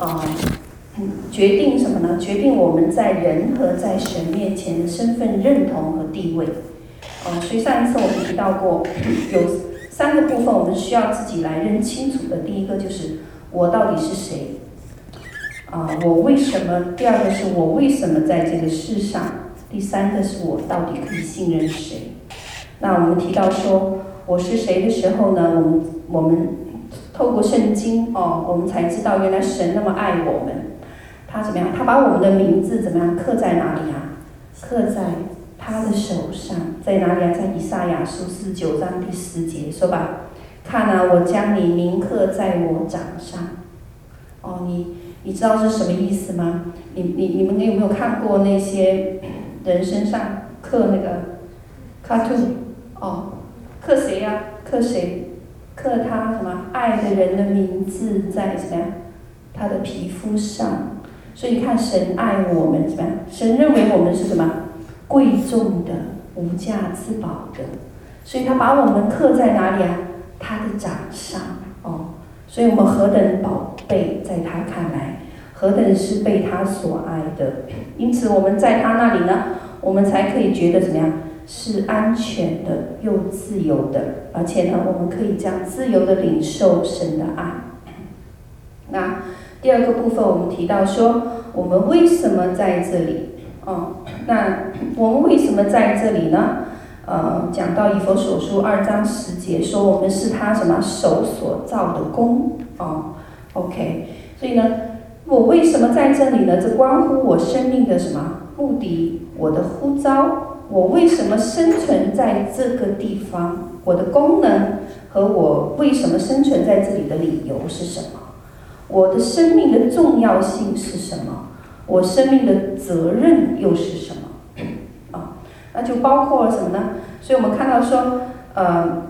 啊，嗯，决定什么呢？决定我们在人和在神面前的身份认同和地位。啊，所以上一次我们提到过，有三个部分我们需要自己来认清楚的。第一个就是我到底是谁？啊，我为什么？第二个是我为什么在这个世上？第三个是我到底可以信任谁？那我们提到说我是谁的时候呢？我们我们透过圣经哦，我们才知道原来神那么爱我们，他怎么样？他把我们的名字怎么样刻在哪里啊？刻在他的手上，在哪里啊？在以赛亚书四九章第十节说吧，看啊，我将你铭刻在我掌上。哦，你你知道是什么意思吗？你你你们有没有看过那些人身上刻那个 cartoon？哦，刻谁呀？刻谁？刻他什么爱的人的名字在什么样？他的皮肤上。所以看，神爱我们怎么样？神认为我们是什么？贵重的、无价之宝的。所以他把我们刻在哪里啊？他的掌上。哦，所以我们何等宝贝，在他看来，何等是被他所爱的。因此我们在他那里呢，我们才可以觉得怎么样？是安全的，又自由的，而且呢，我们可以这样自由的领受神的爱。那第二个部分，我们提到说，我们为什么在这里？哦，那我们为什么在这里呢？呃，讲到以佛所书二章十节，说我们是他什么手所造的工？哦，OK，所以呢，我为什么在这里呢？这关乎我生命的什么目的？我的呼召。我为什么生存在这个地方？我的功能和我为什么生存在这里的理由是什么？我的生命的重要性是什么？我生命的责任又是什么？啊，那就包括什么呢？所以我们看到说，呃，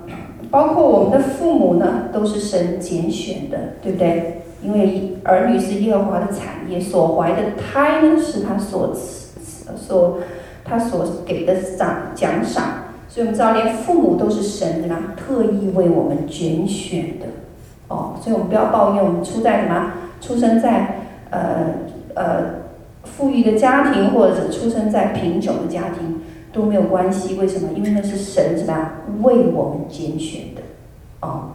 包括我们的父母呢，都是神拣选的，对不对？因为儿女是耶和华的产业，所怀的胎呢，是他所所。他所给的赏奖赏，所以我们知道，连父母都是神的特意为我们拣选的，哦，所以我们不要抱怨我们出在什么，出生在呃呃富裕的家庭，或者是出生在贫穷的家庭都没有关系。为什么？因为那是神什么样为我们拣选的，哦，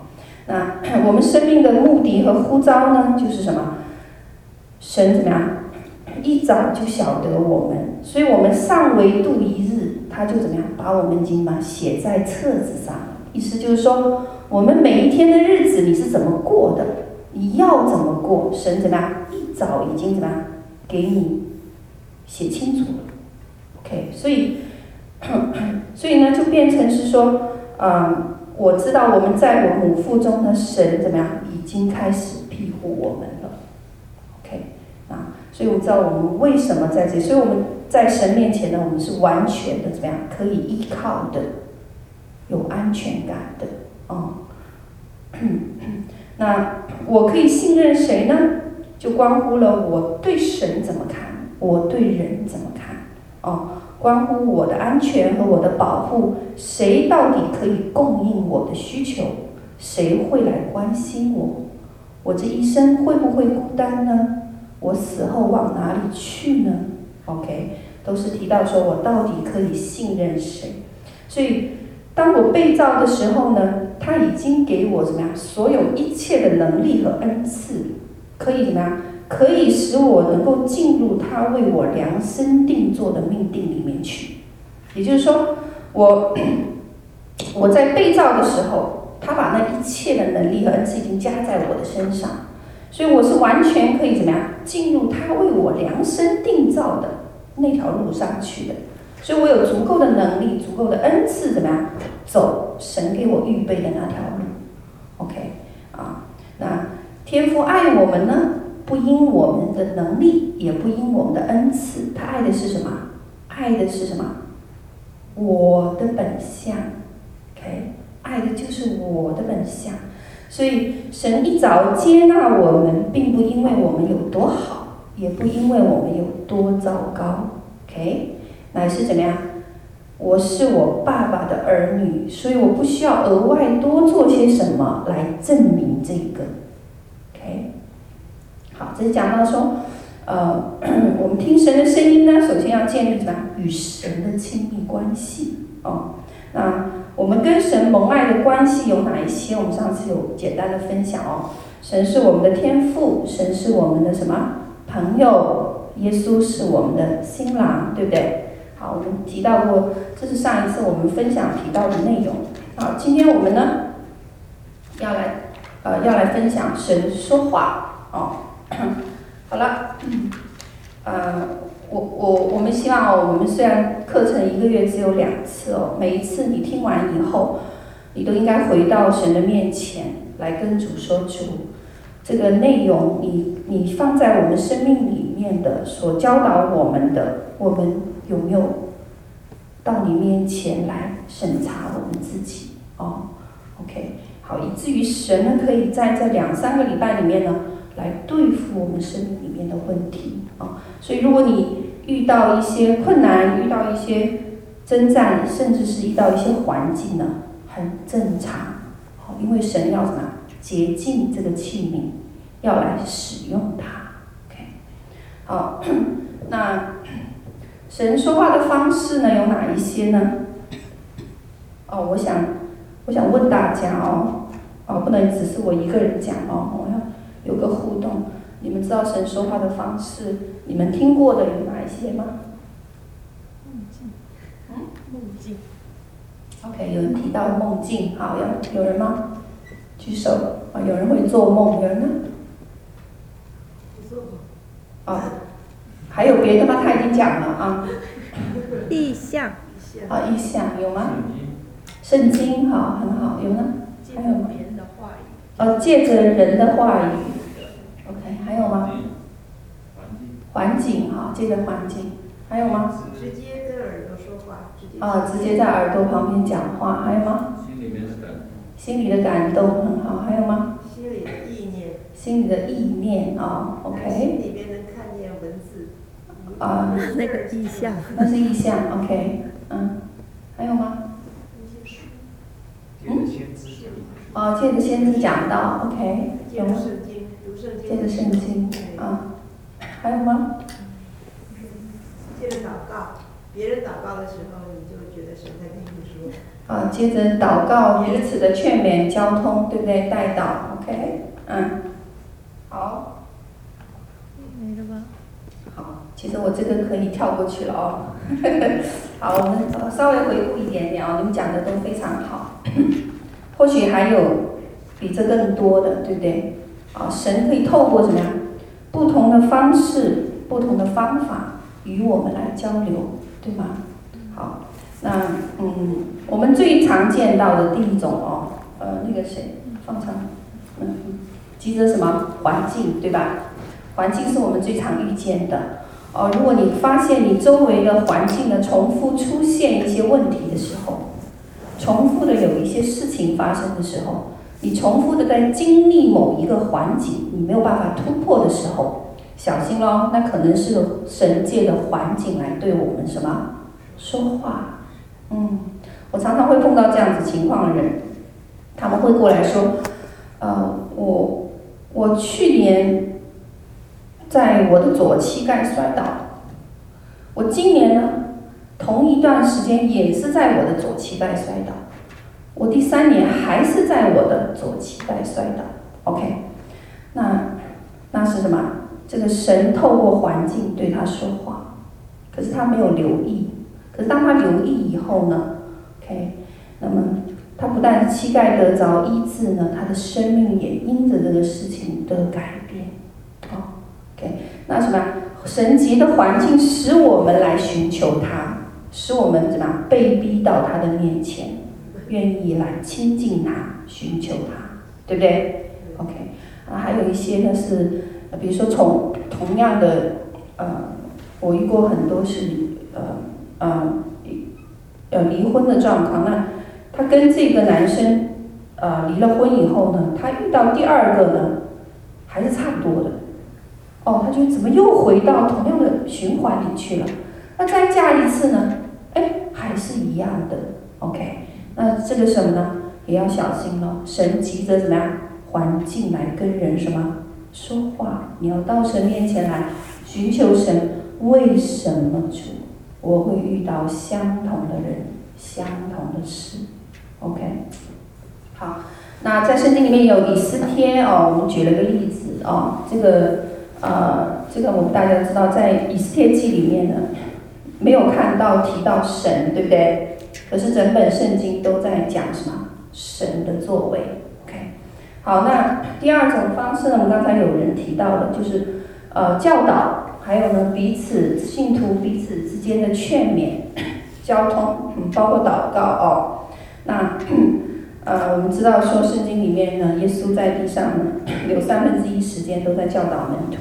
那 我们生命的目的和呼召呢，就是什么？神怎么样？一早就晓得我们，所以我们尚未度一日，他就怎么样把我们已经嘛写在册子上。意思就是说，我们每一天的日子你是怎么过的，你要怎么过，神怎么样一早已经怎么样给你写清楚了。OK，所以 所以呢就变成是说，嗯，我知道我们在我母腹中的神怎么样已经开始庇护我们。所以我知道我们为什么在这，所以我们在神面前呢，我们是完全的怎么样可以依靠的，有安全感的哦。那我可以信任谁呢？就关乎了我对神怎么看，我对人怎么看哦，关乎我的安全和我的保护，谁到底可以供应我的需求？谁会来关心我？我这一生会不会孤单呢？我死后往哪里去呢？OK，都是提到说我到底可以信任谁？所以当我被造的时候呢，他已经给我怎么样？所有一切的能力和恩赐，可以怎么样？可以使我能够进入他为我量身定做的命定里面去。也就是说，我 我在被造的时候，他把那一切的能力和恩赐已经加在我的身上。所以我是完全可以怎么样进入他为我量身定造的那条路上去的，所以我有足够的能力、足够的恩赐，怎么样走神给我预备的那条路？OK 啊，那天父爱我们呢，不因我们的能力，也不因我们的恩赐，他爱的是什么？爱的是什么？我的本相，OK，爱的就是我的本相。所以神一早接纳我们，并不因为我们有多好，也不因为我们有多糟糕，OK，乃是怎么样？我是我爸爸的儿女，所以我不需要额外多做些什么来证明这个，OK。好，这是讲到说，呃，我们听神的声音呢，首先要建立什么？与神的亲密关系哦。那我们跟神蒙爱的关系有哪一些？我们上次有简单的分享哦。神是我们的天父，神是我们的什么朋友？耶稣是我们的新郎，对不对？好，我们提到过，这是上一次我们分享提到的内容。好，今天我们呢，要来，呃，要来分享神说话哦。好了，呃，我我我们希望，我们虽然课程一个月只有两次哦，每一次你听完以后，你都应该回到神的面前来跟主说主，这个内容你你放在我们生命里面的所教导我们的，我们有没有到你面前来审查我们自己？哦，OK，好，以至于神呢可以在这两三个礼拜里面呢。来对付我们生命里面的问题啊，所以如果你遇到一些困难，遇到一些征战，甚至是遇到一些环境呢，很正常，好，因为神要什么？洁净这个器皿，要来使用它。OK，好，那神说话的方式呢，有哪一些呢？哦，我想，我想问大家哦，哦，不能只是我一个人讲哦，有个互动，你们知道神说话的方式，你们听过的有哪一些吗？梦境，嗯，梦境。OK，有人提到梦境，好，有有人吗？举手啊，有人会做梦，有人呢？做梦。哦，还有别的吗？他已经讲了啊。意象。啊，意象有吗？圣经，好，很好，有呢？还有吗？哦，借着人的话语。还有吗？环境哈，这个环境，还有吗？直接跟耳朵说话，直接。啊，直接在耳朵旁边讲话，还有吗？心里面的感动。心里的感动很好，还有吗？心里的意念。心里的意念啊，OK。心里面能看见文字。啊，那个意象。那是意象，OK，嗯，还有吗？嗯。哦，借着先知讲到，OK，有吗？借着圣经啊，还有吗？借着祷告，别人祷告的时候，你就觉得神在跟你说。啊，接着祷告，彼此的劝勉、交通，对不对？带祷，OK，嗯，好。没了吧？好，其实我这个可以跳过去了哦。好，我们稍微回顾一点点哦，你们讲的都非常好。或许还有比这更多的，对不对？啊，神可以透过什么样不同的方式、不同的方法与我们来交流，对吗？好，那嗯，我们最常见到的第一种哦，呃，那个谁放长，嗯，急着什么环境，对吧？环境是我们最常遇见的哦。如果你发现你周围的环境呢，重复出现一些问题的时候，重复的有一些事情发生的时候。你重复的在经历某一个环境，你没有办法突破的时候，小心喽，那可能是神界的环境来对我们什么说话。嗯，我常常会碰到这样子情况的人，他们会过来说，呃，我我去年在我的左膝盖摔倒，我今年呢，同一段时间也是在我的左膝盖摔倒。我第三年还是在我的左膝盖摔倒，OK，那那是什么？这个神透过环境对他说话，可是他没有留意。可是当他留意以后呢，OK，那么他不但膝盖得着医治呢，他的生命也因着这个事情得改变。哦，OK，那什么？神级的环境使我们来寻求他，使我们怎么被逼到他的面前。愿意来亲近他，寻求他，对不对？OK，啊，还有一些呢是，比如说从同样的，呃，我遇过很多是，呃，呃，呃，离婚的状况。那他跟这个男生，呃，离了婚以后呢，他遇到第二个呢，还是差不多的。哦，他就怎么又回到同样的循环里去了？那再嫁一次呢？哎，还是一样的。OK。那这个什么呢？也要小心了。神急着怎么样？环境来跟人什么说话，你要到神面前来寻求神。为什么主我会遇到相同的人、相同的事？OK，好，那在圣经里面有以斯帖哦，我们举了个例子哦，这个呃，这个我们大家知道，在以斯帖记里面呢，没有看到提到神，对不对？可是整本圣经都在讲什么？神的作为。OK，好，那第二种方式呢，我们刚才有人提到了，就是呃教导。还有呢，彼此信徒彼此之间的劝勉、交通，嗯，包括祷告哦。那呃，我们知道说圣经里面呢，耶稣在地上呢，有三分之一时间都在教导门徒。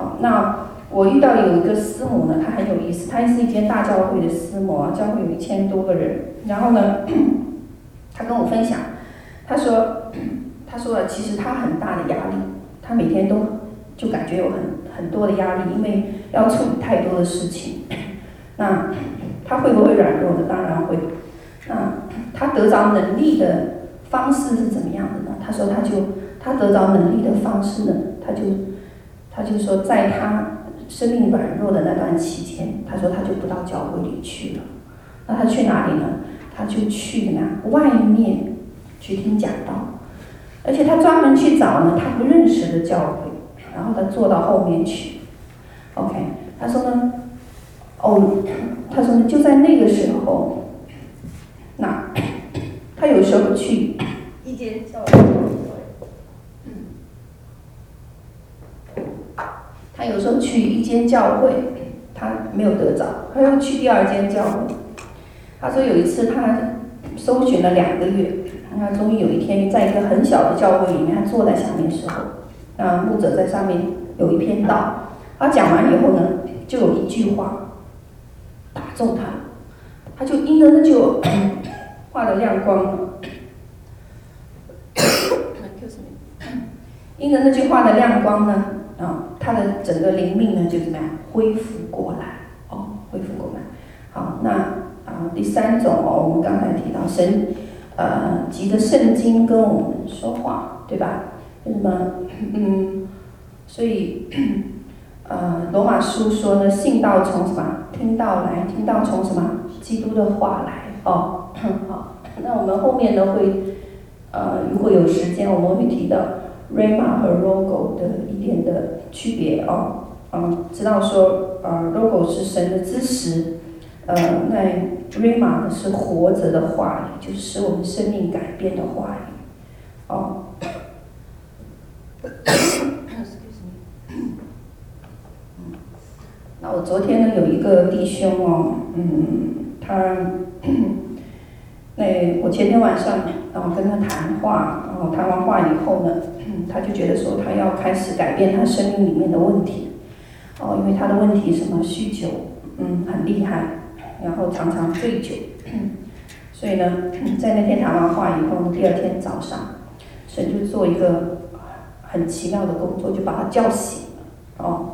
哦，那我遇到有一个师母呢，她很有意思，她是一间大教会的师母啊，教会有一千多个人。然后呢，她跟我分享，她说，她说其实她很大的压力，她每天都就感觉有很。很多的压力，因为要处理太多的事情。那他会不会软弱呢？当然会。那他得着能力的方式是怎么样的呢？他说，他就他得着能力的方式呢，他就他就说，在他生命软弱的那段期间，他说他就不到教会里去了。那他去哪里呢？他就去哪外面去听讲道，而且他专门去找呢他不认识的教会。然后他坐到后面去，OK，他说呢，哦，他说呢，就在那个时候，那他有时候去一间教会，嗯，去一间教会，他没有得着，他又去第二间教会。他说有一次他搜寻了两个月，他终于有一天在一个很小的教会里面，他坐在下面的时候。啊，牧者在上面有一篇道，他讲完以后呢，就有一句话打中他，他就因着那句话 的亮光，因着那句话的亮光呢，啊，他的整个灵命呢就怎么样恢复过来，哦，恢复过来。好，那啊第三种哦，我们刚才提到神，呃，急着圣经跟我们说话，对吧？那么？嗯，所以，呃，罗马书说呢，信道从什么？听道来，听道从什么？基督的话来。哦，好，那我们后面呢会，呃，如果有时间，我们会提到 Rhema 和 Logo 的一点的区别哦。嗯，知道说，呃，Logo 是神的知识，呃，那 Rhema 呢是活着的话语，就是使我们生命改变的话语。哦。那我昨天呢有一个弟兄哦，嗯，他，那我前天晚上然后跟他谈话，然后谈完话以后呢，他就觉得说他要开始改变他生命里面的问题，哦，因为他的问题什么酗酒，嗯，很厉害，然后常常醉酒，所以呢，在那天谈完话以后，第二天早上，神就做一个。很奇妙的工作，就把他叫醒了。哦，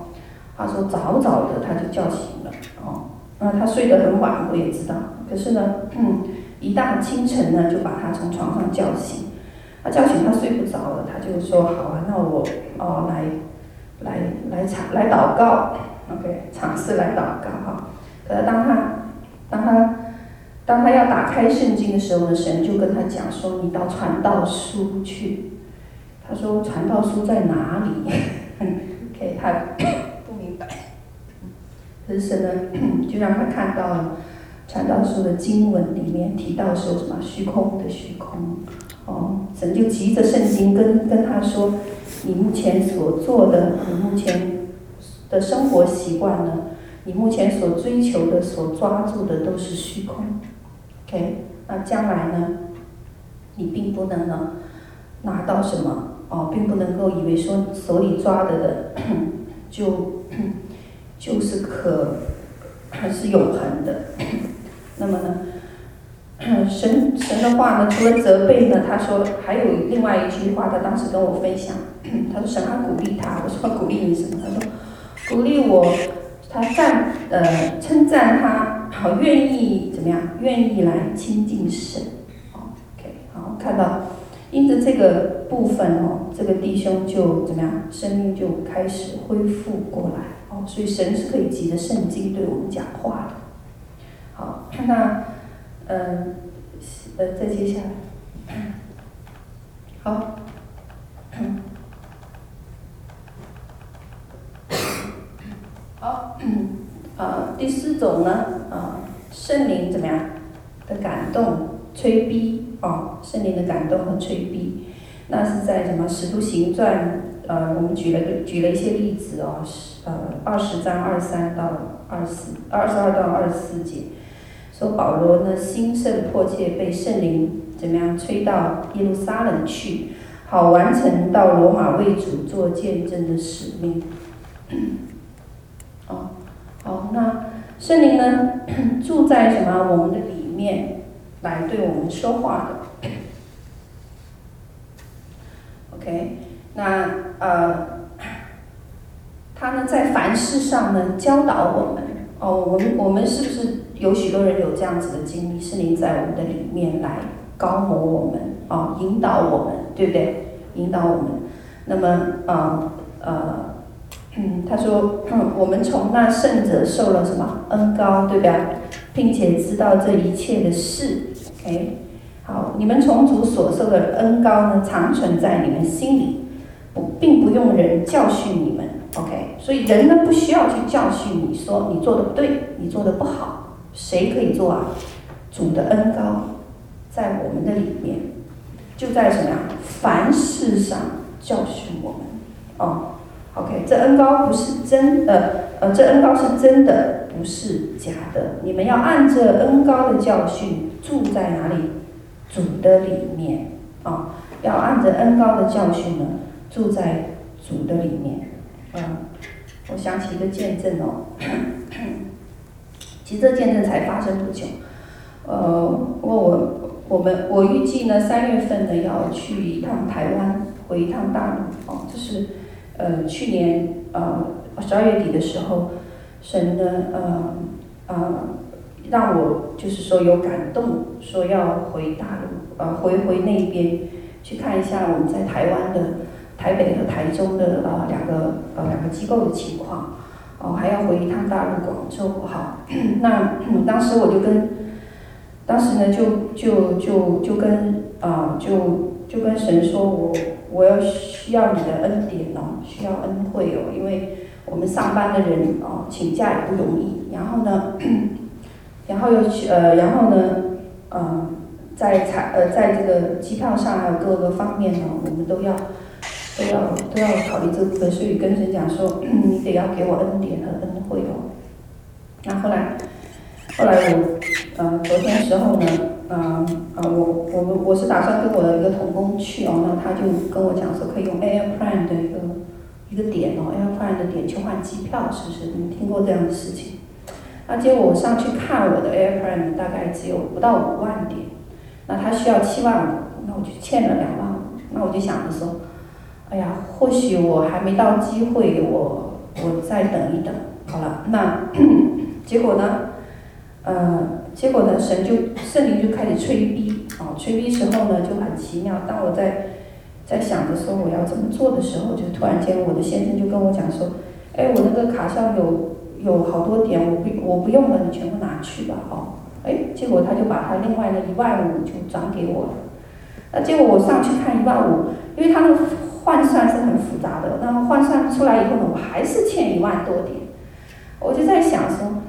他说早早的他就叫醒了。哦，那他睡得很晚，我也知道。可是呢，嗯，一大清晨呢，就把他从床上叫醒。他叫醒他睡不着了，他就说：“好啊，那我哦来来来尝来祷告，OK，尝试来祷告哈。”可是当他当他当他要打开圣经的时候呢，神就跟他讲说：“你到传道书去。”他说：“传道书在哪里？”OK，他不明白。可是神呢，就让他看到了传道书的经文里面提到说什么虚空的虚空。哦，神就急着圣经跟跟他说：“你目前所做的，你目前的生活习惯呢？你目前所追求的、所抓住的都是虚空。OK，那将来呢？你并不能呢拿到什么。”哦，并不能够以为说手里抓着的 就 就是可还是永恒的。那么呢，神神的话呢，除了责备呢，他说还有另外一句话，他当时跟我分享，他说神他鼓励他，我说鼓励你什么？他说鼓励我，他赞呃称赞他，好愿意怎么样？愿意来亲近神。OK，好，看到因着这个。部分哦，这个弟兄就怎么样，生命就开始恢复过来哦。所以神是可以急着圣经对我们讲话的。好，那嗯呃，再接下来，好，好，啊，第四种呢，啊，圣灵怎么样的感动、催逼哦，圣灵的感动和催逼，那是在什么《使徒行传》呃，我们举了个举了一些例子哦，呃，二十章二十三到二十四，二十二到二十四节。说保罗呢，心甚迫切被圣灵怎么样催到耶路撒冷去，好完成到罗马为主做见证的使命。哦，好，那圣灵呢 住在什么我们的里面，来对我们说话的。OK，那呃，他呢在凡事上呢教导我们。哦，我们我们是不是？有许多人有这样子的经历，圣灵在我们的里面来膏抹我们，啊，引导我们，对不对？引导我们。那么，啊，呃，嗯，他说，嗯，我们从那圣者受了什么恩膏，对吧？并且知道这一切的事。OK，好，你们从主所受的恩膏呢，常存在你们心里，不，并不用人教训你们。OK，所以人呢不需要去教训你说你做的不对，你做的不好。谁可以做啊？主的恩高在我们的里面，就在什么呀？凡事上教训我们。哦，OK，这恩高不是真的，呃，这恩高是真的，不是假的。你们要按着恩高的教训住在哪里？主的里面啊、哦，要按着恩高的教训呢，住在主的里面。嗯，我想起一个见证哦。这见证才发生不久，呃，我我我们我预计呢三月份呢要去一趟台湾，回一趟大陆哦，这是呃去年呃十二月底的时候，神呢呃呃让我就是说有感动，说要回大陆呃回回那边去看一下我们在台湾的台北和台中的呃两个呃两个机构的情况。哦，还要回一趟大陆广州，好，那、当时我就跟，当时呢就就就就跟啊、就就跟神说我我要需要你的恩典哦，需要恩惠哦，因为我们上班的人哦请假也不容易，然后呢，然后又去呃然后呢，呃在财呃在这个机票上还有各个方面呢，我们都要。都要都要考虑这部分，所以跟神讲说，你得要给我恩典和恩惠哦。那后来，后来我，呃，昨天时候呢，呃，呃，我我们我是打算跟我的一个同工去哦，那他就跟我讲说可以用 Airplan 的一个一个点哦，Airplan 的点去换机票，是不是？你听过这样的事情？那结果我上去看我的 Airplan 大概只有不到五万点，那他需要七万五，那我就欠了两万五，那我就想着说。哎呀，或许我还没到机会，我我再等一等。好了，那 结果呢？呃，结果呢？神就圣灵就开始催逼啊，催逼时候呢就很奇妙。当我在在想着说我要怎么做的时候，就突然间我的先生就跟我讲说：“哎，我那个卡上有有好多点，我不我不用了，你全部拿去吧。”哦，哎，结果他就把他另外的一万五就转给我了。那结果我上去看一万五，因为他那个。换算是很复杂的，那换算出来以后呢，我还是欠一万多点，我就在想说，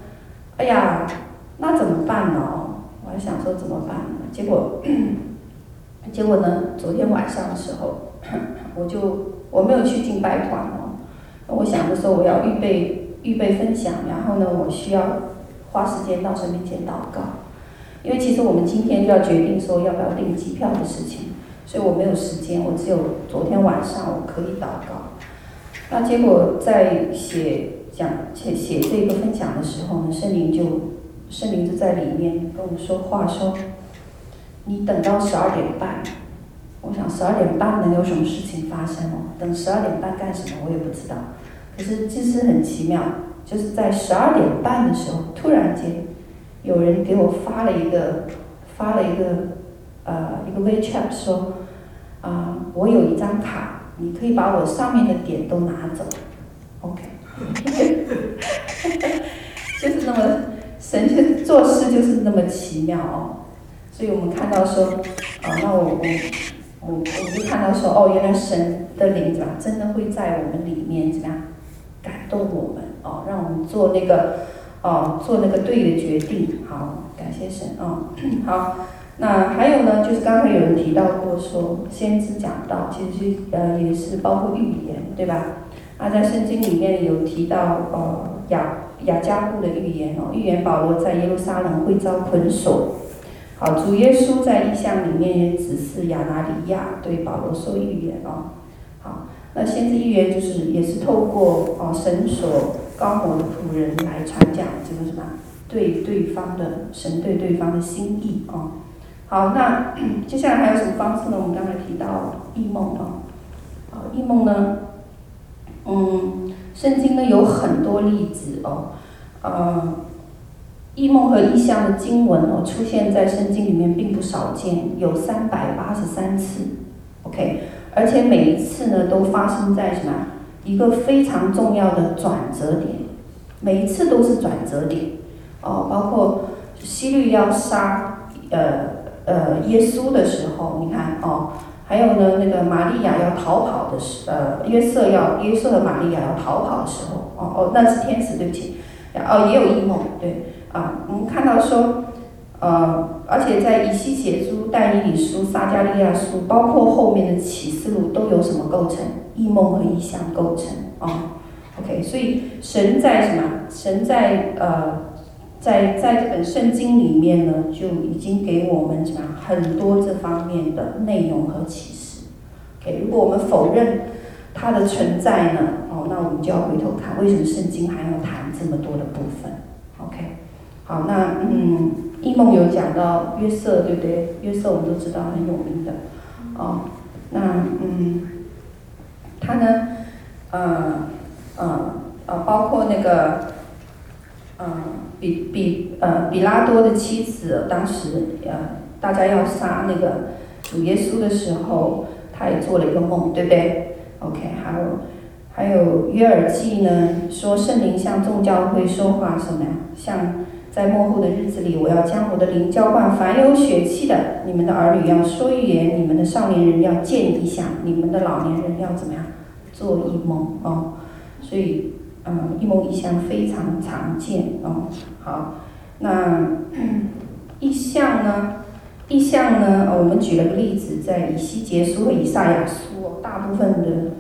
哎呀，那怎么办呢？我还想说怎么办呢？结果，结果呢，昨天晚上的时候，我就我没有去敬拜团哦，我想着说我要预备预备分享，然后呢，我需要花时间到神面前祷告，因为其实我们今天就要决定说要不要订机票的事情。所以我没有时间，我只有昨天晚上我可以祷告。那结果在写讲写写这个分享的时候呢，圣灵就圣灵就在里面跟我说话说，你等到十二点半。我想十二点半能有什么事情发生哦？等十二点半干什么？我也不知道。可是其实很奇妙，就是在十二点半的时候，突然间有人给我发了一个发了一个。呃，一个 WeChat 说，啊，我有一张卡，你可以把我上面的点都拿走，OK，就是那么神就做事就是那么奇妙哦，所以我们看到说，啊，那我我我我就看到说，哦，原来神的灵怎么真的会在我们里面怎么样感动我们哦，让我们做那个哦做那个对的决定，好，感谢神哦，好。那还有呢，就是刚才有人提到过说，先知讲道其实呃也是包括预言，对吧？那在圣经里面有提到呃雅雅加布的预言哦，预言保罗在耶路撒冷会遭捆锁。好，主耶稣在异象里面也指示亚拿尼亚对保罗说预言哦。好，那先知预言就是也是透过哦神所高某的仆人来传讲这个什么对对方的神对对方的心意哦。好，那 接下来还有什么方式呢？我们刚才提到异梦啊，啊，异梦呢，嗯，圣经呢有很多例子哦，呃，异梦和异象的经文哦出现在圣经里面并不少见，有三百八十三次，OK，而且每一次呢都发生在什么？一个非常重要的转折点，每一次都是转折点。哦，包括西律要杀呃。呃，耶稣的时候，你看哦，还有呢，那个玛利亚要逃跑的时，呃，约瑟要约瑟和玛利亚要逃跑的时候，哦哦，那是天使，对不起，哦，也有异梦，对，啊，我们看到说，呃，而且在以西结书、但以理书、撒迦利亚书，包括后面的启示录，都有什么构成？异梦和异象构成，哦，OK，所以神在什么？神在呃。在在这本圣经里面呢，就已经给我们讲很多这方面的内容和启示。OK，如果我们否认它的存在呢，哦，那我们就要回头看为什么圣经还要谈这么多的部分。OK，好，那嗯，一梦有讲到约瑟，对不对？约瑟我们都知道很有名的，哦，那嗯，他呢，呃呃呃，包括那个，嗯。比比呃比拉多的妻子，当时呃大家要杀那个主耶稣的时候，他也做了一个梦，对不对？OK，还有还有约尔记呢，说圣灵向众教会说话什么呀？像在末后的日子里，我要将我的灵浇灌凡有血气的，你们的儿女要说预言，你们的少年人要见异象，你们的老年人要怎么样？做异梦哦，所以。嗯，一梦一象非常常见哦。好，那 意象呢？意象呢？我们举了个例子，在以西结书和以赛亚书，大部分的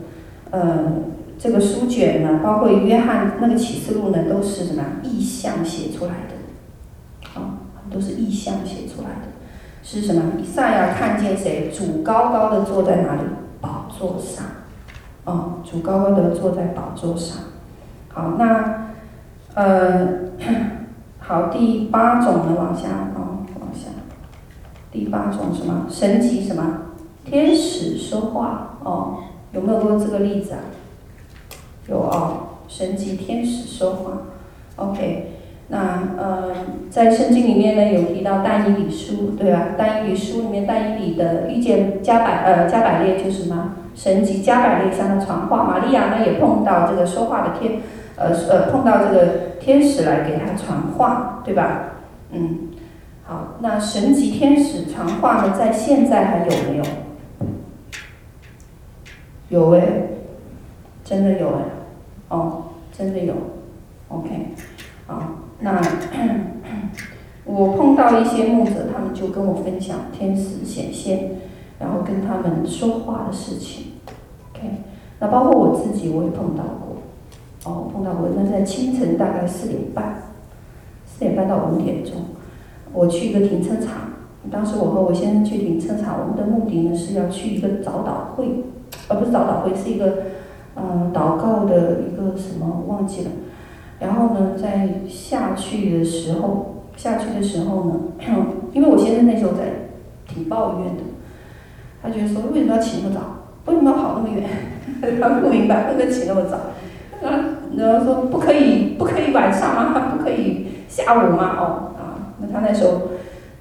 呃这个书卷呢，包括约翰那个启示录呢，都是什么意象写出来的？啊、都是意象写出来的。是什么？以赛亚看见谁？主高高的坐在哪里？宝座上。哦，主高高的坐在宝座上。好，那，呃，好，第八种呢，往下哦，往下，第八种什么？神级什么？天使说话哦，有没有过这个例子啊？有哦，神级天使说话。OK，那呃，在圣经里面呢，有提到但以理书，对吧？但以理书里面，但以理的遇见加百呃加百列就是什么？神级加百列向他传话，玛利亚呢也碰到这个说话的天。呃呃，碰到这个天使来给他传话，对吧？嗯，好，那神级天使传话呢，在现在还有没有？有哎，真的有哎，哦，真的有，OK，好，那 我碰到一些牧者，他们就跟我分享天使显现，然后跟他们说话的事情，OK，那包括我自己，我也碰到。哦，碰到过，那在清晨大概四点半，四点半到五点钟，我去一个停车场。当时我和我先生去停车场，我们的目的呢是要去一个早祷会，而不是早祷会，是一个呃祷告的一个什么忘记了。然后呢，在下去的时候，下去的时候呢，因为我先生那时候在挺抱怨的，他觉得说为什么要起那么早，为什么要跑那么远，他不明白为什么起那么早。然后说不可以，不可以晚上吗？不可以下午吗？哦，啊，那他那时候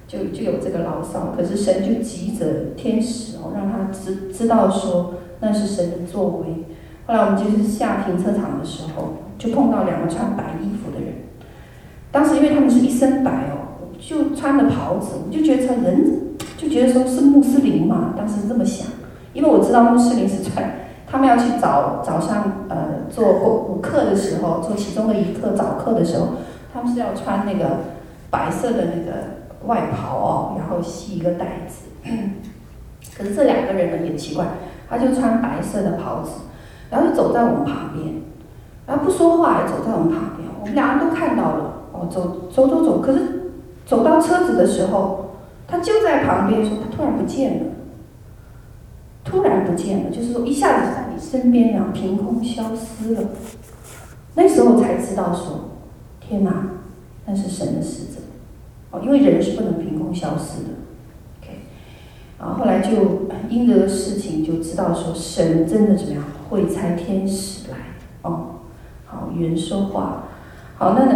就就有这个牢骚。可是神就急着天使哦，让他知知道说那是神的作为。后来我们就是下停车场的时候，就碰到两个穿白衣服的人。当时因为他们是一身白哦，就穿着袍子，我就觉得人就觉得说是穆斯林嘛，当时这么想，因为我知道穆斯林是穿。他们要去早早上呃做午课的时候，做其中的一课早课的时候，他们是要穿那个白色的那个外袍哦，然后系一个带子。可是这两个人呢也奇怪，他就穿白色的袍子，然后就走在我们旁边，然后不说话，走在我们旁边，我们两个都看到了哦，走走走走，可是走到车子的时候，他就在旁边，说他突然不见了。突然不见了，就是说一下子身边，呀凭空消失了。那时候才知道说，天哪，那是神的使者哦，因为人是不能凭空消失的。OK，然后后来就因这个事情就知道说，神真的怎么样会差天使来哦。好，原说话。好，那呢，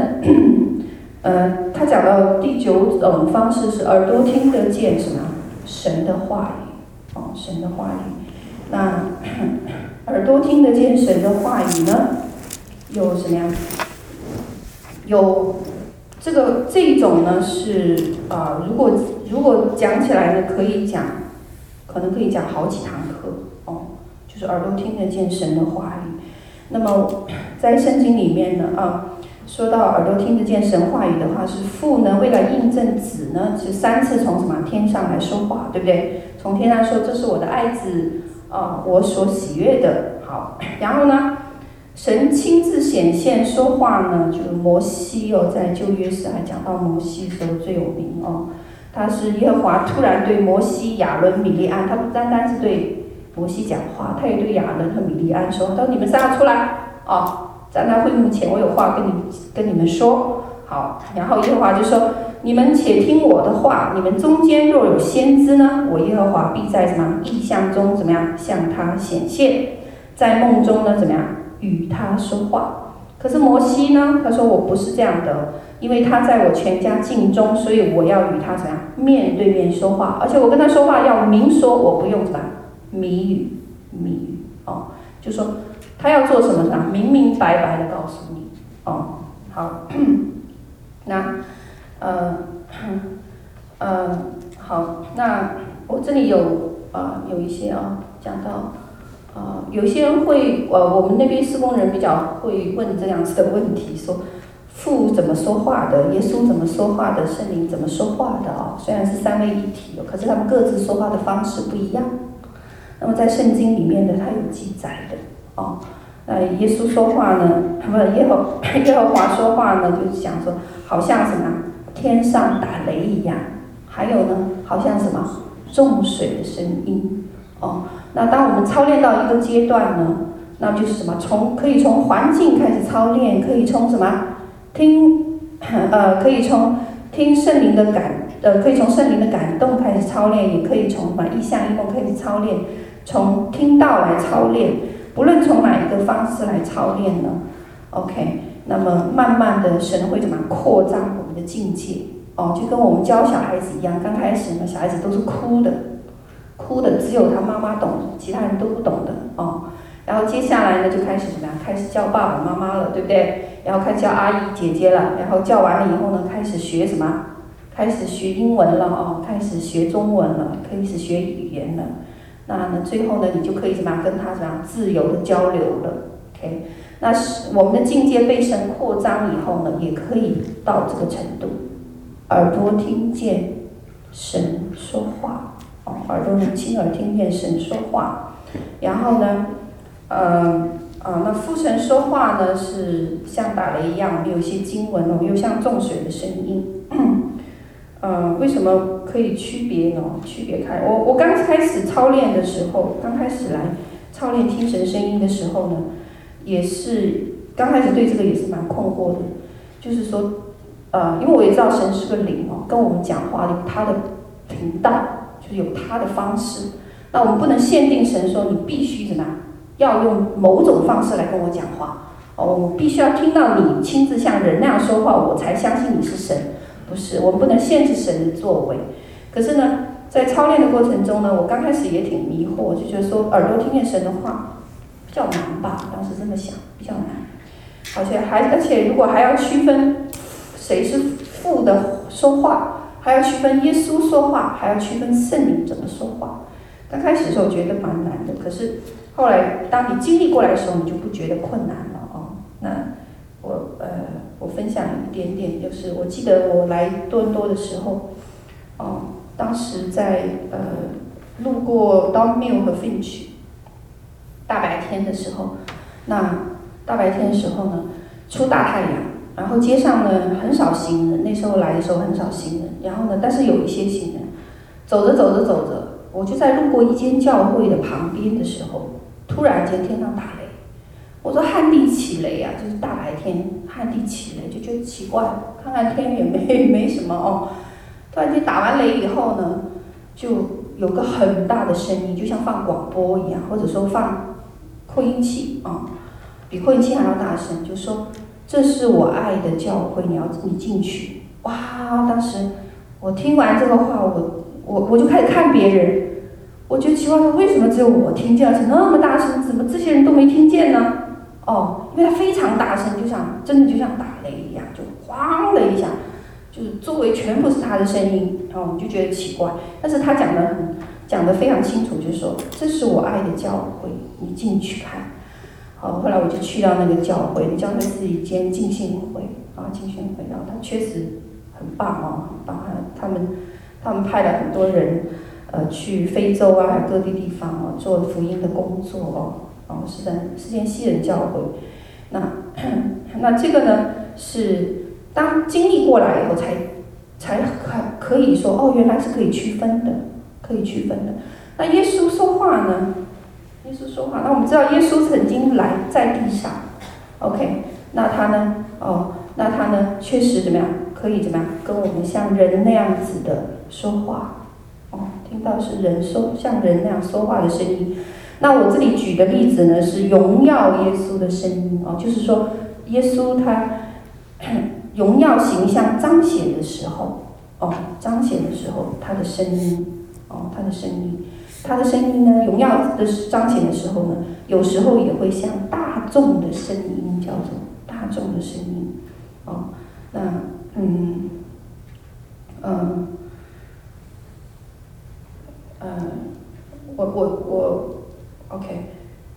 呃，他讲到第九种方式是耳朵听得见什么？神的话语。哦，神的话语，那耳朵听得见神的话语呢？有什么样？有这个这种呢是啊、如果如果讲起来呢，可以讲，可能可以讲好几堂课哦。就是耳朵听得见神的话语。那么在圣经里面呢啊，说到耳朵听得见神话语的话，是父呢为了印证子呢，是三次从什么天上来说话，对不对？从天上说，这是我的爱子，呃，我所喜悦的。好，然后呢，神亲自显现说话呢，就是摩西哦，在旧约时还讲到摩西的时候最有名哦。他是耶和华突然对摩西、亚伦、米利暗，他不单单是对摩西讲话，他也对亚伦和米利暗说：“到你们三个出来，哦，站在会幕前，我有话跟你跟你们说。”好，然后耶和华就说。你们且听我的话，你们中间若有先知呢，我耶和华必在什么异象中怎么样向他显现，在梦中呢怎么样与他说话。可是摩西呢，他说我不是这样的，因为他在我全家境中，所以我要与他怎么样面对面说话，而且我跟他说话要明说，我不用什么谜语谜语哦，就说他要做什么呢？明明白白的告诉你哦。好，那。呃，呃，好，那我这里有啊、有一些啊，讲到啊、有些人会呃，我们那边施工人比较会问这样子的问题，说父怎么说话的，耶稣怎么说话的，圣灵怎么说话的啊？虽然是三位一体的，可是他们各自说话的方式不一样。那么在圣经里面的，它有记载的哦。呃耶稣说话呢，不耶和 耶和华说话呢，就是讲说，好像什么？天上打雷一样，还有呢，好像什么众水的声音哦。那当我们操练到一个阶段呢，那就是什么？从可以从环境开始操练，可以从什么听呃，可以从听圣灵的感呃，可以从圣灵的感动开始操练，也可以从什么异象异梦开始操练，从听到来操练，不论从哪一个方式来操练呢？OK。那么慢慢的，神会怎么扩张我们的境界？哦，就跟我们教小孩子一样，刚开始呢，小孩子都是哭的，哭的只有他妈妈懂，其他人都不懂的哦。然后接下来呢，就开始怎么样？开始叫爸爸妈妈了，对不对？然后开始叫阿姨姐姐了，然后叫完了以后呢，开始学什么？开始学英文了哦，开始学中文了，开始学语言了。那呢，最后呢，你就可以怎么样跟他怎么样自由的交流了？OK。那是我们的境界被神扩张以后呢，也可以到这个程度，耳朵听见神说话，哦，耳朵能亲耳听见神说话，然后呢，呃，啊，那父神说话呢是像打雷一样，有些经文哦，又像众水的声音，呃，为什么可以区别呢？区别开，我我刚开始操练的时候，刚开始来操练听神声音的时候呢。也是刚开始对这个也是蛮困惑的，就是说，呃，因为我也知道神是个灵哦，跟我们讲话的他的频道就是有他的方式，那我们不能限定神说你必须怎么样，要用某种方式来跟我讲话。哦，我必须要听到你亲自像人那样说话，我才相信你是神，不是，我们不能限制神的作为。可是呢，在操练的过程中呢，我刚开始也挺迷惑，我就觉得说耳朵听见神的话比较难吧，当时这么想，比较难。而且还而且如果还要区分谁是父的说话，还要区分耶稣说话，还要区分圣灵怎么说话。刚开始的时候觉得蛮难的，可是后来当你经历过来的时候，你就不觉得困难了哦。那我呃，我分享一点点，就是我记得我来多伦多的时候，哦，当时在呃路过 Don Mill 和 Finch，大白天的时候，那大白天的时候呢，出大太阳，然后街上呢很少行人，那时候来的时候很少行人，然后呢，但是有一些行人，走着走着走着。我就在路过一间教会的旁边的时候，突然间天上打雷，我说旱地起雷啊，就是大白天看地起雷，就觉得奇怪，看看天也没没什么哦。突然间打完雷以后呢，就有个很大的声音，就像放广播一样，或者说放扩音器啊，比扩音器还要大声，就说这是我爱的教会，你要你进去。哇，当时我听完这个话，我。我我就开始看别人，我就奇怪说，为什么只有我听见，而且那么大声，怎么这些人都没听见呢？哦，因为他非常大声，就像真的就像打雷一样，就哐的一下，就是周围全部是他的声音，然后我们就觉得奇怪。但是他讲的很讲的非常清楚，就说这是我爱的教会，你进去看。好，后来我就去到那个教会，教会是一间浸信会啊，浸信会，然后他确实很棒哦，很棒，他们。他们派了很多人，呃，去非洲啊，各地地方哦，做福音的工作哦，哦，是在是间西人教会。那那这个呢，是当经历过来以后才，才才可可以说哦，原来是可以区分的，可以区分的。那耶稣说话呢？耶稣说话，那我们知道耶稣曾经来在地上，OK，那他呢？哦，那他呢？确实怎么样？可以怎么样？跟我们像人那样子的说话，哦，听到是人说像人那样说话的声音。那我这里举的例子呢，是荣耀耶稣的声音哦，就是说耶稣他 荣耀形象彰显的时候，哦，彰显的时候他的声音，哦，他的声音，他的声音呢，荣耀的彰显的时候呢，有时候也会像大众的声音，叫做大众的声音，哦，那。嗯，嗯，嗯，我我我，OK，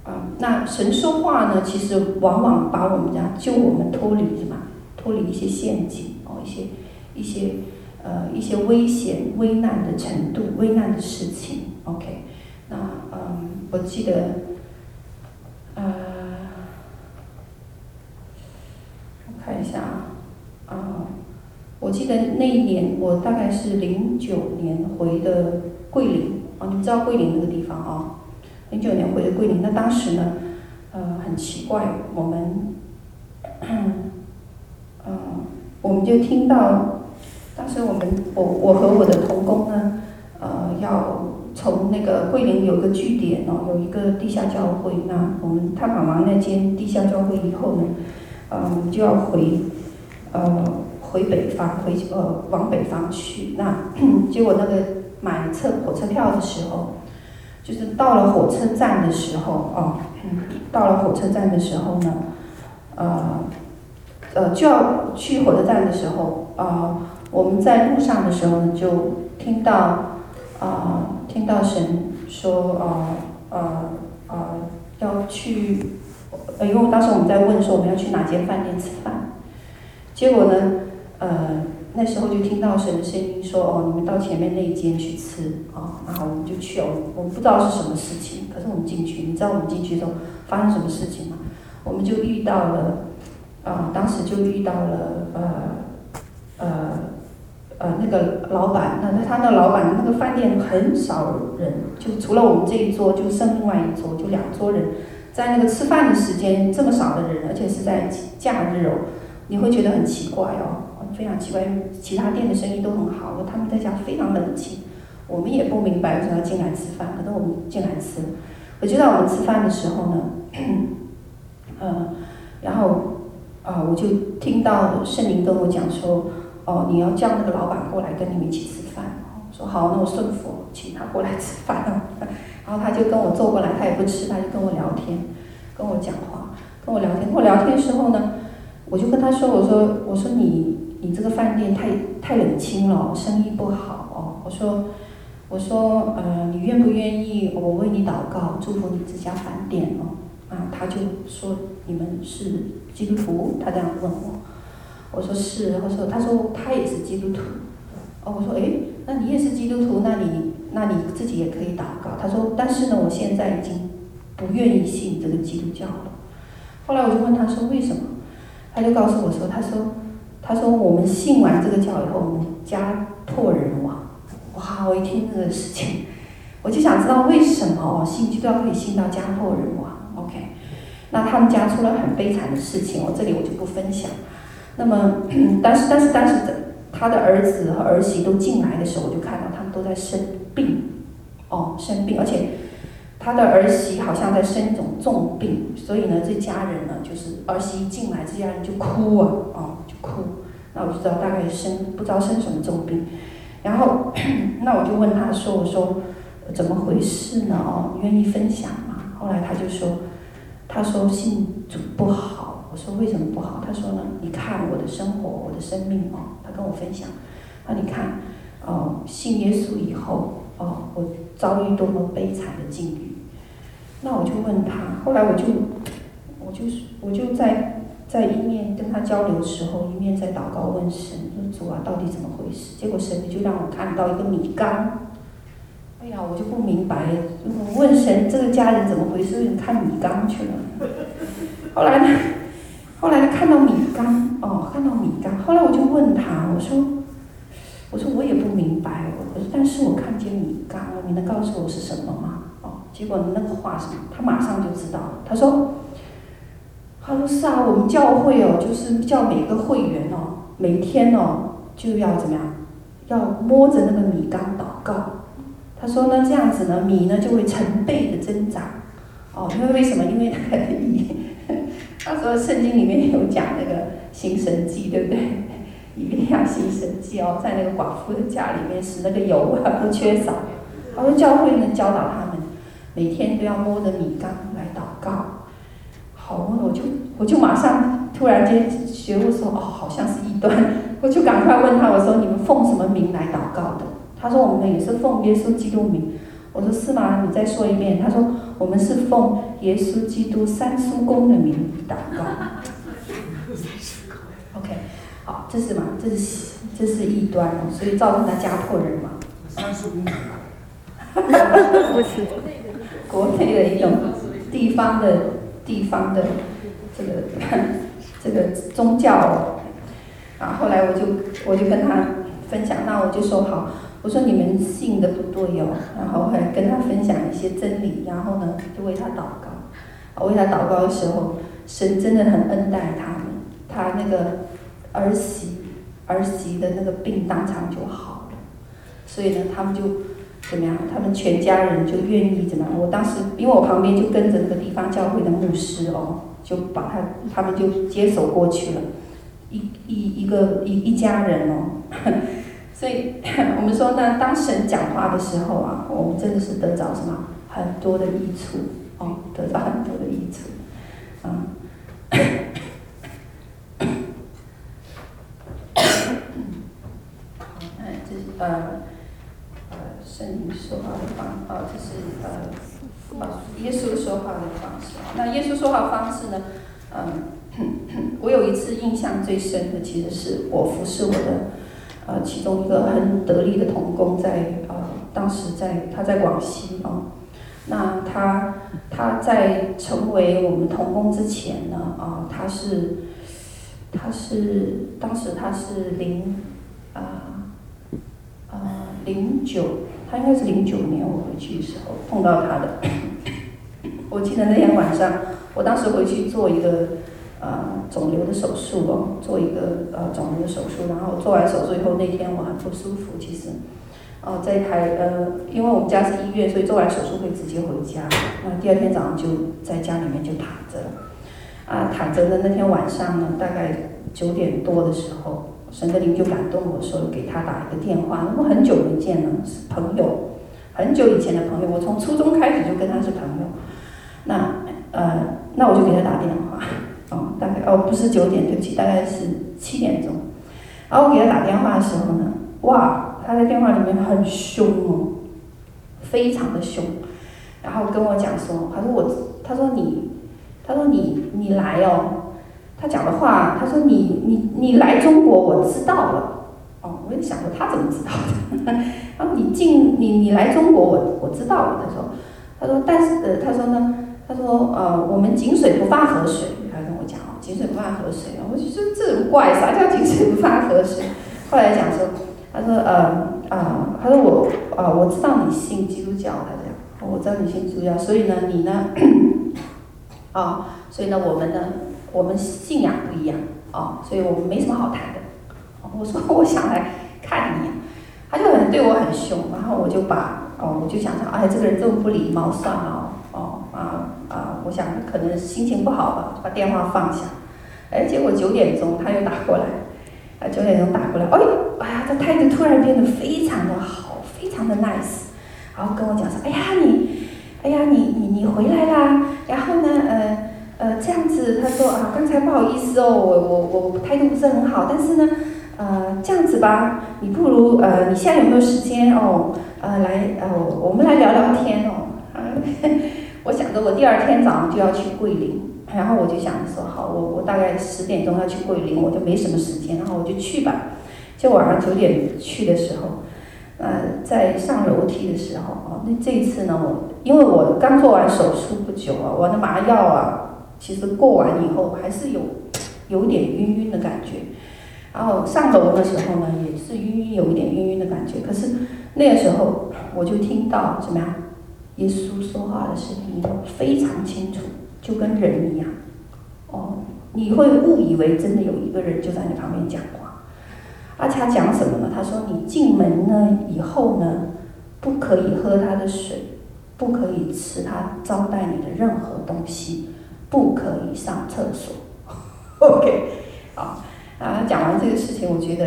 嗯，那神说话呢，其实往往把我们家救我们脱离什么？脱离一些陷阱哦，一些一些呃一些危险、危难的程度、危难的事情。OK，那嗯，我记得，呃，我看一下啊，啊、我记得那一年，我大概是零九年回的桂林啊，你知道桂林那个地方啊？零九年回的桂林，那当时呢，呃，很奇怪，我们，嗯、呃，我们就听到，当时我们我我和我的同工呢，呃，要从那个桂林有个据点哦，有一个地下教会，那我们探访完那间地下教会以后呢，呃，我们就要回，呃。回北方，回呃往北方去。那 结果那个买车火车票的时候，就是到了火车站的时候哦，到了火车站的时候呢，呃呃就要去火车站的时候啊、我们在路上的时候呢，就听到啊、呃、听到神说啊啊啊要去，呃因为当时我们在问说我们要去哪间饭店吃饭，结果呢。呃，那时候就听到神的声音说：“哦，你们到前面那一间去吃啊。”然后我们就去了。我们不知道是什么事情，可是我们进去，你知道我们进去之后发生什么事情吗？我们就遇到了，啊、当时就遇到了，呃，呃，呃，那个老板，那他那老板那个饭店很少人，就除了我们这一桌，就剩另外一桌，就两桌人，在那个吃饭的时间这么少的人，而且是在假日哦，你会觉得很奇怪哦。非常奇怪，因为其他店的生意都很好，他们在家非常冷清。我们也不明白为什么要进来吃饭，可是我们进来吃。我就在我们吃饭的时候呢，嗯、呃，然后啊、我就听到圣灵跟我讲说，哦，你要叫那个老板过来跟你们一起吃饭。说好，那我顺服，请他过来吃饭。然后他就跟我坐过来，他也不吃，他就跟我聊天，跟我讲话，跟我聊天。跟我聊天的时候呢，我就跟他说，我说我说你你这个饭店太太冷清了，生意不好哦。我说我说呃，你愿不愿意我为你祷告，祝福你这家饭店哦？啊，他就说你们是基督徒，他这样问我。我说是，他说他说他也是基督徒。哦，我说诶，那你也是基督徒，那你那你自己也可以祷告。他说，但是呢，我现在已经不愿意信这个基督教了。后来我就问他说为什么？他就告诉我说，他说他说我们信完这个教以后，我们家破人亡。哇，我一听这个事情，我就想知道为什么哦，信基督教可以信到家破人亡。OK，那他们家出了很悲惨的事情，我这里我就不分享。那么，但是但是但是他的儿子和儿媳都进来的时候，我就看到他们都在生病，哦，生病，而且他的儿媳好像在生一种重病，所以呢，这家人呢，就是儿媳一进来，这家人就哭啊，哦，就哭。那我就知道大概生不知道生什么重病，然后 那我就问他说：“我说怎么回事呢？哦，愿意分享吗？”后来他就说：“他说信主不好。”我说为什么不好？他说呢，你看我的生活，我的生命哦，他跟我分享，那你看，哦，信耶稣以后，哦，我遭遇多么悲惨的境遇。那我就问他，后来我就，我就是我就在在一面跟他交流的时候，一面在祷告问神，说主啊，到底怎么回事？结果神就让我看到一个米缸。哎呀，我就不明白，我问神这个家人怎么回事？为什么看米缸去了？后来呢？后来他看到米缸，哦，看到米缸。后来我就问他，我说，我说我也不明白，我说但是我看见米缸了，你能告诉我是什么吗？结果那个话是，他马上就知道了。他说，他说是啊，我们教会哦，就是叫每个会员哦，每天哦就要怎么样，要摸着那个米缸祷告。他说呢，这样子呢，米呢就会成倍的增长。哦，因为为什么？因为那个米。他说圣经里面有讲那个行神迹，对不对？一定要行神迹哦，在那个寡妇的家里面使那个油啊不缺少。他说教会呢教导他们，每天都要摸着米缸来祷告。好，我就我就马上突然间觉悟说，哦，好像是异端，我就赶快问他，我说你们奉什么名来祷告的？他说我们也是奉耶稣基督名。我说是吗？你再说一遍。他说我们是奉耶稣基督三叔公的名祷告。OK，好，这是嘛？这是这是异端哦，所以造成他家破人亡。三叔公不是 国内的一种地方的地方的这个 这个宗教。啊，后来我就我就跟他分享，那我就说好。我说你们信的不对哦，然后还跟他分享一些真理，然后呢就为他祷告。为他祷告的时候，神真的很恩待他们，他那个儿媳儿媳的那个病当场就好了。所以呢，他们就怎么样？他们全家人就愿意怎么样？我当时因为我旁边就跟着那个地方教会的牧师哦，就把他他们就接手过去了，一一一个一一家人哦。所以 我们说呢，当神讲话的时候啊，我们真的是得着什么很多的益处哦，得到很多的益处，嗯。好，那这是呃呃圣灵说话的方，哦，这是呃耶稣说话的方式。那耶稣说话方式呢？嗯，我有一次印象最深的，其实是我服侍我的。呃，其中一个很得力的同工在呃，当时在他在广西啊、哦，那他他在成为我们同工之前呢啊、他是他是当时他是零啊啊零九，他应该是零九年我回去的时候碰到他的，我记得那天晚上，我当时回去做一个。呃，肿瘤的手术哦，做一个呃肿瘤的手术，然后做完手术以后那天我很不舒服，其实，哦、呃，在台呃，因为我们家是医院，所以做完手术会直接回家，那第二天早上就在家里面就躺着了，啊，躺着的那天晚上呢，大概九点多的时候，神的灵就感动我说给他打一个电话，那么很久没见了，是朋友，很久以前的朋友，我从初中开始就跟他是朋友。那呃，那我就给他打电话，哦，大概哦不是九点，对不起，大概是七点钟。然后我给他打电话的时候呢，哇，他在电话里面很凶哦，非常的凶，然后跟我讲说，他说我，他说你，他说你你来哦。他讲的话，他说你你你来中国，我知道了。哦，我也想说他怎么知道的？然后你进你你来中国，我我知道了。他说，他说但是呃，他说呢，他说呃，我们井水不犯河水。他跟我讲哦，井水不犯河水。我就说这种怪，啥叫井水不犯河水？后来讲说，他说呃啊、呃，他说我、呃，我知道你信基督教，他这样，我知道你信基督教，所以呢，你呢啊、所以呢，我们呢。我们信仰不一样啊，所以我们没什么好谈的。我说我想来看你，他就很对我很凶，然后我就把哦，我就想想，哎，这个人这么不礼貌，算了，啊，我想可能心情不好吧，把电话放下。哎，结果九点钟他又打过来，啊，九点钟打过来，哎呦，哎呀，他态度突然变得非常的好，非常的 nice，然后跟我讲说，哎呀你，哎呀你你你回来啦，然后呢，呃。呃，这样子，他说啊，刚才不好意思哦，我我我态度不是很好，但是呢，呃，这样子吧，你不如呃，你现在有没有时间哦？呃，来，呃，我们来聊聊天哦。啊，我想着我第二天早上就要去桂林，然后我就想说，好，我我大概十点钟要去桂林，我就没什么时间，然后我就去吧。就晚上九点去的时候，呃，在上楼梯的时候啊，那这一次呢，我因为我刚做完手术不久啊，我的麻药啊。其实过完以后还是有有点晕晕的感觉，然后上楼的时候呢，也是晕晕有一点晕晕的感觉。可是那个时候我就听到怎么样，耶稣说话的声音非常清楚，就跟人一样。哦，你会误以为真的有一个人就在你旁边讲话。而且他讲什么呢？他说你进门呢以后呢，不可以喝他的水，不可以吃他招待你的任何东西。不可以上厕所，OK，好，啊，讲完这个事情，我觉得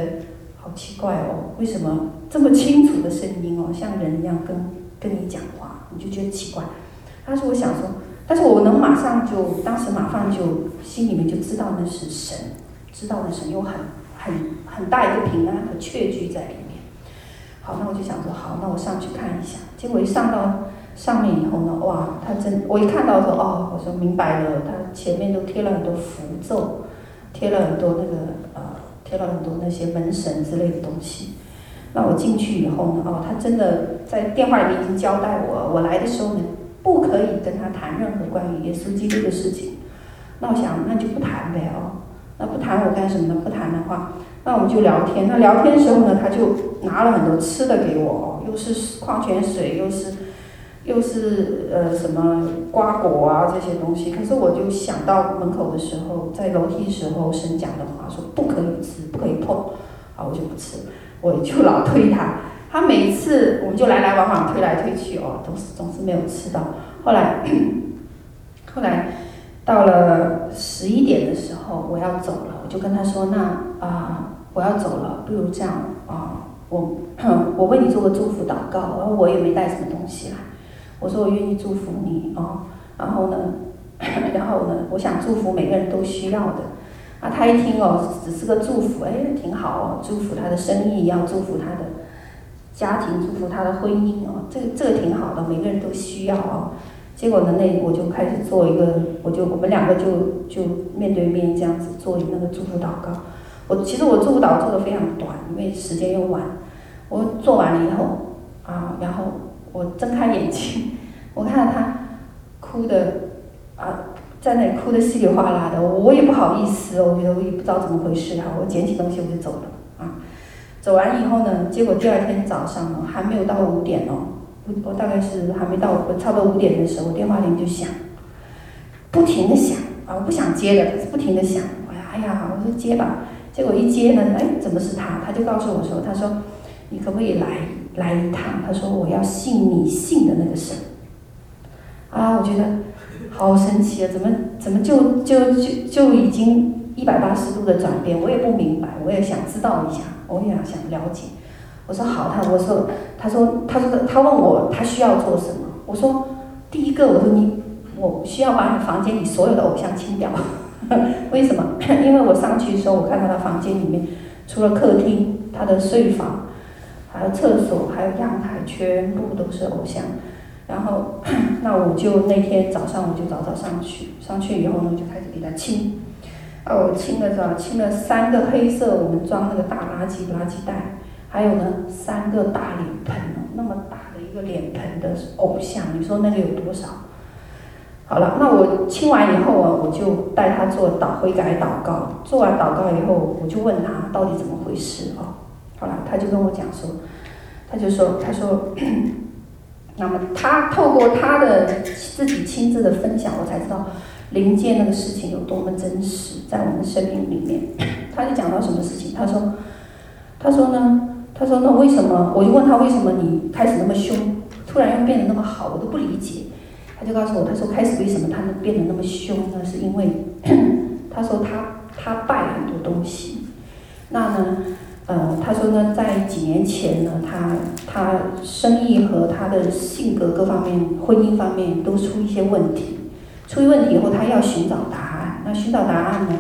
好奇怪哦，为什么这么清楚的声音哦，像人一样跟跟你讲话，就觉得奇怪。但是我想说，但是我能马上就，当时马上就心里面就知道那是神，知道那神有很很很大一个平安和确据在里面。好，那我就想说，好，那我上去看一下。结果一上到。上面以后呢，哇，他真，我一看到说，哦，我说明白了，他前面都贴了很多符咒，贴了很多那个，呃，贴了很多那些门神之类的东西。那我进去以后呢，哦，他真的在电话里面已经交代我，我来的时候呢，不可以跟他谈任何关于耶稣基督的事情。那我想，那就不谈呗，哦，那不谈我干什么呢？不谈的话，那我们就聊天。那聊天的时候呢，他就拿了很多吃的给我哦，又是矿泉水，又是。又是呃什么瓜果啊这些东西，可是我就想到门口的时候，在楼梯时候，神讲的话说不可以吃，不可以碰，啊我就不吃，我就老推他，他每次我们就来来往往推来推去哦，总是总是没有吃到。后来 后来到了十一点的时候，我要走了，我就跟他说，那啊、我要走了，不如这样啊、我我为你做个祝福祷告，然后我也没带什么东西来。我说我愿意祝福你哦，然后呢，然后呢，我想祝福每个人都需要的。他一听哦，只是个祝福，哎，挺好哦，祝福他的生意，要祝福他的家庭，祝福他的婚姻哦，这个这个挺好的，每个人都需要哦。结果呢，那我就开始做一个，我就我们两个就就面对面这样子做那个祝福祷告。我其实我祝福祷告做的非常短，因为时间又晚。我做完了以后啊，然后。我睁开眼睛，我看到他哭的啊，在那里哭的稀里哗啦的，我也不好意思，我觉得我也不知道怎么回事哈，我捡起东西我就走了啊。走完以后呢，结果第二天早上呢，还没有到五点哦，我我大概是还没到，我差不多五点的时候，电话铃就响，不停的响啊，我不想接的，不停的响，我呀，哎呀，我说接吧，结果一接呢，哎，怎么是他？他就告诉我说，他说你可不可以来？来一趟，他说我要信你信的那个神，啊，我觉得好神奇啊！怎么怎么就就就就已经一百八十度的转变，我也不明白，我也想知道一下，我也想了解。我说好，他我说，他说，他说，他问我他需要做什么？我说第一个，我说你，我需要把你房间里所有的偶像清掉。为什么？因为我上去的时候，我看到他房间里面，除了客厅，他的睡房，还有厕所，还有阳台，全部都是偶像。然后，那我就那天早上我就早早上去，上去以后呢，就开始给他清。哦，我清了是吧？清了三个黑色，我们装那个大垃圾垃圾袋，还有呢三个大脸盆，那么大的一个脸盆的偶像，你说那个有多少？好了，那我清完以后啊，我就带他做祷悔改祷告。做完祷告以后，我就问他到底怎么回事啊？好了，他就跟我讲说，他就说，他说，那么他透过他的自己亲自的分享，我才知道灵界那个事情有多么真实，在我们生命里面。他就讲到什么事情？他说，他说呢？他说那为什么？我就问他为什么你开始那么凶，突然又变得那么好，我都不理解。他就告诉我，他说开始为什么他能变得那么凶呢？是因为 他说他他拜很多东西，那呢，呃，他说呢，在几年前呢，他他生意和他的性格各方面、婚姻方面都出一些问题，出一问题以后，他要寻找答案。那寻找答案呢，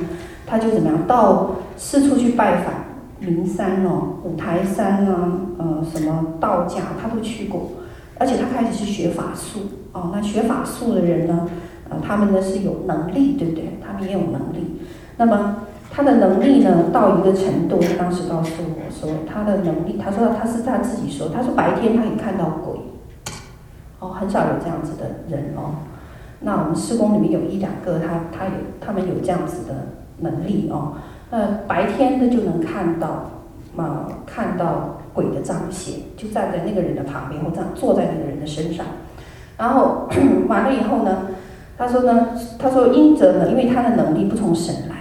他就怎么样到四处去拜访名山哦，五台山啊，呃，什么道家他都去过。而且他开始去学法术哦，那学法术的人呢，呃，他们呢是有能力，对不对？他们也有能力。那么他的能力呢，到一个程度，他当时告诉我说，他的能力，他说他是他自己说，他说白天他也看到鬼，哦，很少有这样子的人哦。那我们施工里面有一两个，他他有他们有这样子的能力哦，那白天呢就能看到，啊、呃，看到。鬼的彰显就站在那个人的旁边，或站坐在那个人的身上，然后 完了以后呢，他说呢，他说因着呢，因为他的能力不从神来，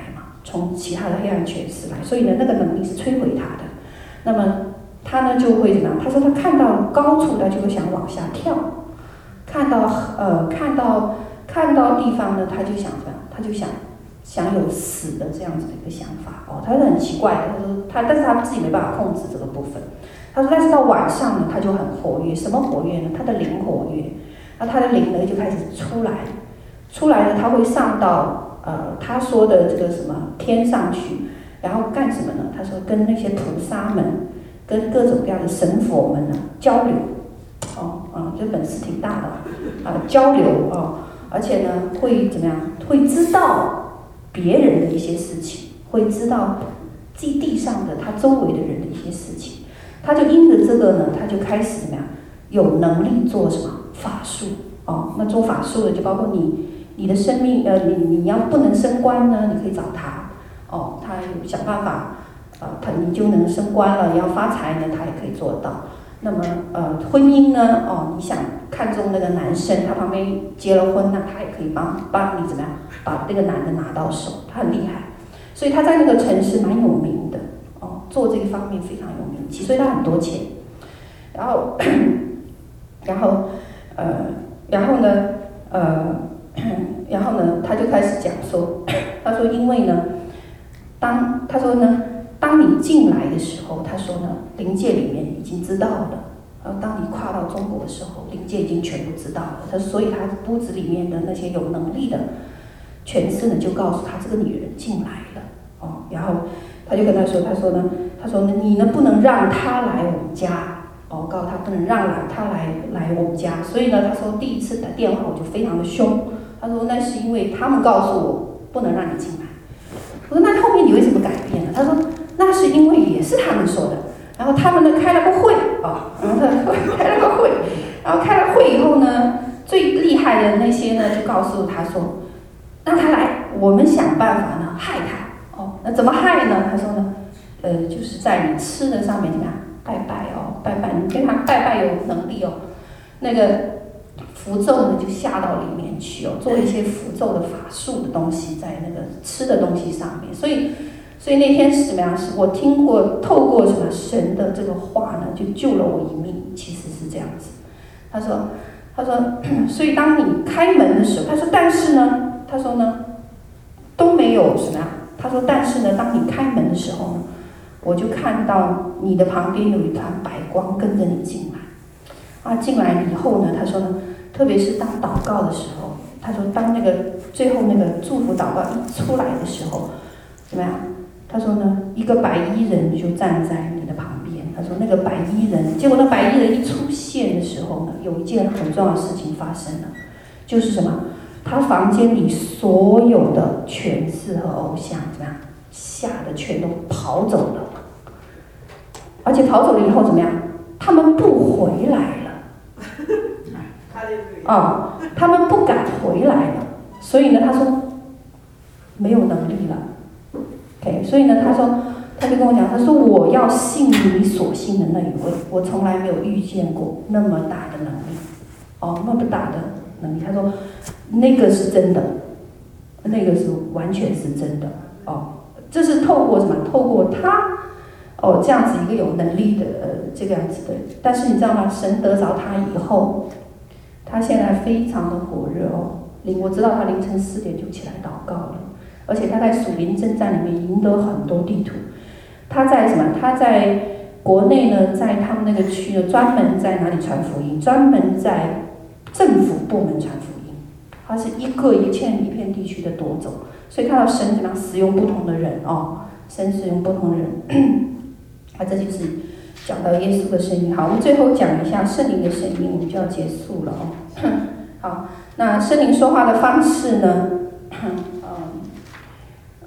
从其他的黑暗权势来，所以呢，那个能力是摧毁他的。那么他呢就会怎么样？他说他看到高处，他就会想往下跳；看到呃，看到看到地方呢，他就想什么？他就想。想有死的这样子的一个想法哦，他是很奇怪。他说他，但是他自己没办法控制这个部分。他说，但是到晚上呢，他就很活跃。什么活跃呢？他的灵活跃。那他的灵呢就开始出来，出来呢他会上到呃他说的这个什么天上去，然后干什么呢？他说跟那些菩萨们，跟各种各样的神佛们呢交流。哦啊，这本事挺大的啊，交流哦，而且呢会怎么样？会知道。别人的一些事情，会知道基地上的他周围的人的一些事情，他就因着这个呢，他就开始怎么样，有能力做什么法术哦。那做法术的就包括你，你的生命呃，你你要不能升官呢，你可以找他哦，他有想办法，呃，他你就能升官了。你要发财呢，他也可以做到。那么呃，婚姻呢，哦，你想看中那个男生，他旁边结了婚，那他也可以帮帮你怎么样？把这个男的拿到手，他很厉害，所以他在那个城市蛮有名的哦，做这个方面非常有名气，所以他很多钱。然后，然后，呃，然后呢，呃，然后呢，他就开始讲说，他说因为呢，当他说呢，当你进来的时候，他说呢，灵界里面已经知道了，然后当你跨到中国的时候，灵界已经全部知道了，他所以他屋子里面的那些有能力的。权势呢就告诉他这个女人进来了。哦，然后他就跟他说，他说呢，他说呢，你呢不能让她来我们家？哦，告诉他不能让来她来来我们家，所以呢，他说第一次打电话我就非常的凶，他说那是因为他们告诉我不能让你进来，我说那后面你为什么改变了？他说那是因为也是他们说的，然后他们呢开了个会啊，然后他开了个会，然后开了会以后呢，最厉害的那些呢就告诉他说。让他来，我们想办法呢害他哦。那怎么害呢？他说呢，呃，就是在你吃的上面怎么样拜拜哦，拜拜，你跟他拜拜有能力哦。那个符咒呢就下到里面去哦，做一些符咒的法术的东西在那个吃的东西上面。所以，所以那天是什么样？是我听过透过什么神的这个话呢，就救了我一命。其实是这样子。他说，他说，所以当你开门的时候，他说，但是呢。他说呢，都没有什么呀，他说，但是呢，当你开门的时候呢，我就看到你的旁边有一团白光跟着你进来。啊，进来以后呢，他说呢，特别是当祷告的时候，他说当那个最后那个祝福祷告一出来的时候，怎么样？他说呢，一个白衣人就站在你的旁边。他说那个白衣人，结果那白衣人一出现的时候呢，有一件很重要的事情发生了，就是什么？他房间里所有的权势和偶像怎么样？吓得全都跑走了，而且跑走了以后怎么样？他们不回来。啊、他们不敢回来了。所以呢，他说没有能力了。OK，所以呢，他说他就跟我讲，他说我要信你所信的那一位，我从来没有遇见过那么大的能力，哦，那么大的能力。他说。那个是真的，那个是完全是真的哦。这是透过什么？透过他哦，这样子一个有能力的呃，这个样子的。但是你知道吗？神得着他以后，他现在非常的火热哦。我知道他凌晨四点就起来祷告了，而且他在属灵征战里面赢得很多地图。他在什么？他在国内呢，在他们那个区呢，专门在哪里传福音？专门在政府部门传福音。他是一个一片一片地区的夺走，所以看到神怎么样使用不同的人哦，神使用不同的人，啊，这就是讲到耶稣的声音。好，我们最后讲一下圣灵的声音，我们就要结束了哦。好，那圣灵说话的方式呢？嗯，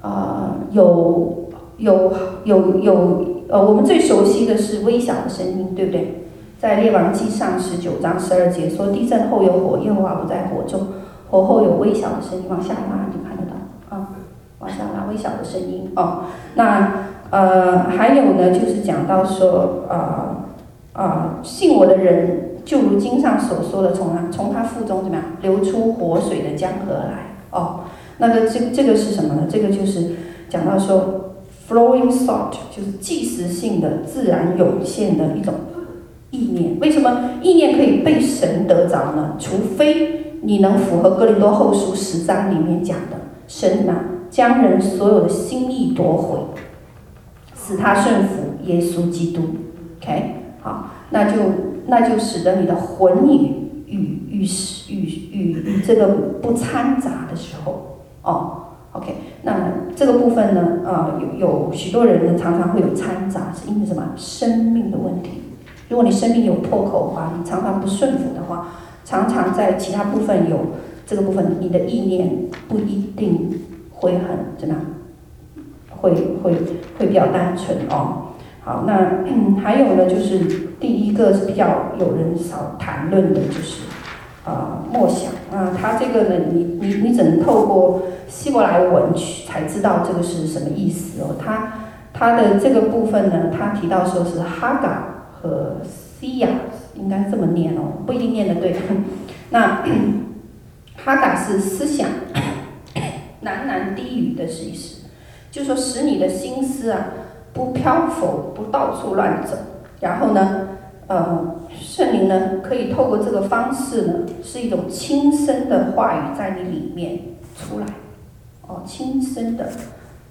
啊，有有有有呃，我们最熟悉的是微小的声音，对不对？在列王记上十九章十二节说，地震后有火，耶和华不在火中。火后有微小的声音，往下拉你看得到啊，往下拉微小的声音哦。那呃还有呢，就是讲到说啊啊，信我的人就如经上所说的，从他从他腹中怎么样流出活水的江河来哦。那个这这个是什么呢？这个就是讲到说 flowing thought，就是即时性的自然涌现的一种意念。为什么意念可以被神得着呢？除非你能符合哥林多后书十章里面讲的，神呢将人所有的心意夺回，使他顺服耶稣基督。OK，好，那就那就使得你的魂与与与与与这个不掺杂的时候，哦，OK，那这个部分呢，呃，有有许多人呢常常会有掺杂，是因为什么？生命的问题。如果你生命有破口的话，你常常不顺服的话。常常在其他部分有这个部分，你的意念不一定会很怎么样，会会会比较单纯哦。好，那、还有呢，就是第一个是比较有人少谈论的，就是啊、呃、默想啊，他这个呢，你你你只能透过希伯来文去才知道这个是什么意思哦。他他的这个部分呢，他提到说是哈嘎和西亚。应该这么念哦，不一定念得对。那 哈嘎是思想 喃喃低语的意思，就说使你的心思啊不漂浮，不到处乱走。然后呢，呃，圣灵呢可以透过这个方式呢，是一种轻声的话语在你里面出来。哦，轻声的。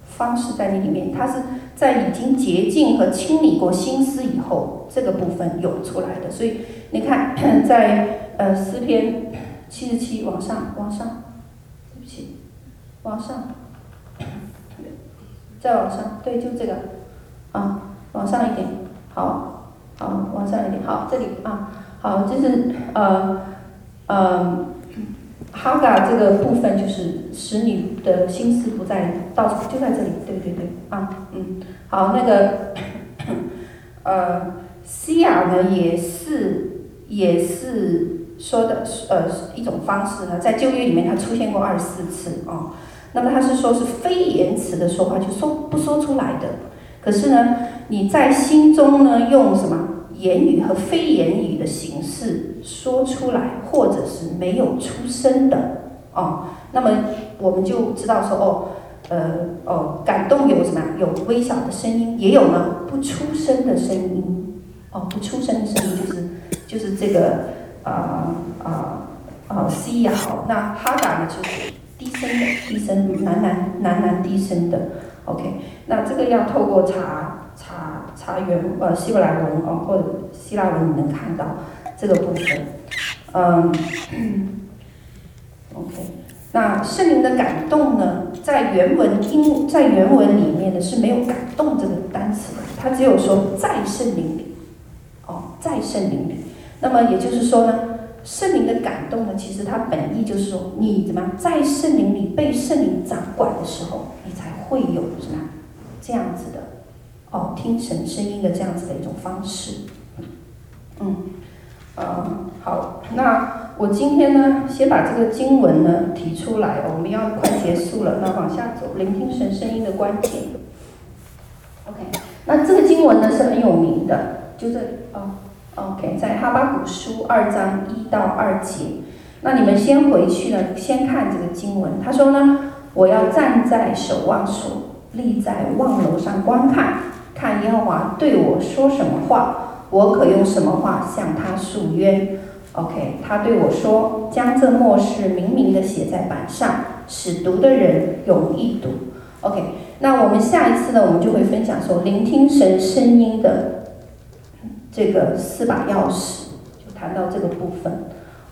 方式在你里面，它是在已经洁净和清理过心思以后，这个部分涌出来的。所以你看，在呃诗篇七十七往上往上，对不起，往上，再往上，对，就这个，啊，往上一点，好，好，往上一点，好，这里啊，好，就是呃，呃。哈嘎这个部分就是使你的心思不在到处，就在这里，对对对，啊，嗯，好，那个，呃，西亚呢也是也是说的呃一种方式呢，在旧约里面它出现过二十四次啊，那么它是说是非言辞的说话，就说不说出来的，可是呢你在心中呢用什么？言语和非言语的形式说出来，或者是没有出声的哦，那么我们就知道说哦，呃哦，感动有什么？有微小的声音，也有呢不出声的声音哦，不出声的声音就是就是这个啊啊啊，C 也好，那哈达呢就是低声的，低声喃喃喃喃低声的 OK，那这个要透过查查查原呃希伯来文哦或者希腊文，你能看到这个部分。嗯，OK，那圣灵的感动呢，在原文英在原文里面呢是没有感动这个单词的，它只有说在圣灵里，哦，在圣灵里。那么也就是说呢，圣灵的感动呢，其实它本意就是说，你怎么样在圣灵里被圣灵掌管的时候，你才会有什么这样子的，哦，听神声音的这样子的一种方式。嗯，呃，好，那我今天呢，先把这个经文呢提出来，我们要快结束了，那往下走，聆听神声音的关键。OK，那这个经文呢是很有名的，就这哦。OK，在哈巴谷书二章一到二节，那你们先回去呢，先看这个经文。他说呢，我要站在守望所，立在望楼上观看，看耶和华对我说什么话，我可用什么话向他诉冤。OK，他对我说，将这末世明明的写在板上，使读的人容易读。OK，那我们下一次呢，我们就会分享说，聆听神声音的。这个四把钥匙就谈到这个部分，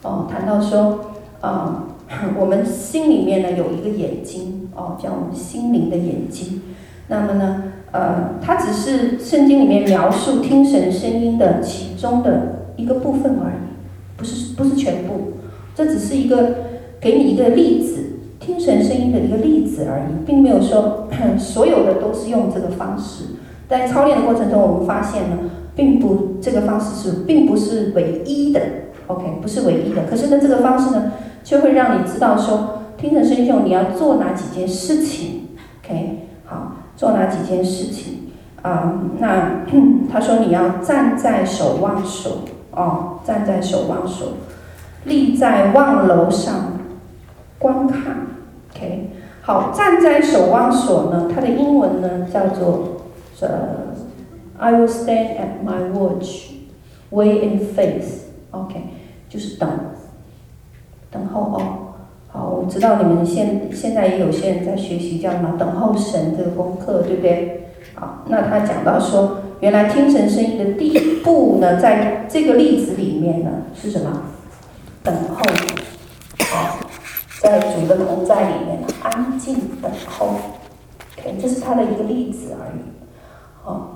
哦，谈到说，啊、嗯，我们心里面呢有一个眼睛，哦，叫我们心灵的眼睛。那么呢，呃，它只是圣经里面描述听神声音的其中的一个部分而已，不是不是全部。这只是一个给你一个例子，听神声音的一个例子而已，并没有说 所有的都是用这个方式。在操练的过程中，我们发现呢。并不，这个方式是并不是唯一的，OK，不是唯一的。可是呢，这个方式呢，就会让你知道说，听着声音，你要做哪几件事情，OK，好，做哪几件事情啊、那 他说你要站在守望所，哦，站在守望所，立在望楼上观看，OK，好，站在守望所呢，它的英文呢叫做呃。I will stand at my watch, wait in faith. OK，就是等，等候哦。好，我知道你们现现在也有些人在学习叫什么？等候神这个功课，对不对？好，那他讲到说，原来听神声音的第一步呢，在这个例子里面呢，是什么？等候。好，在主的同在里面，安静等候。OK，这是他的一个例子而已。好。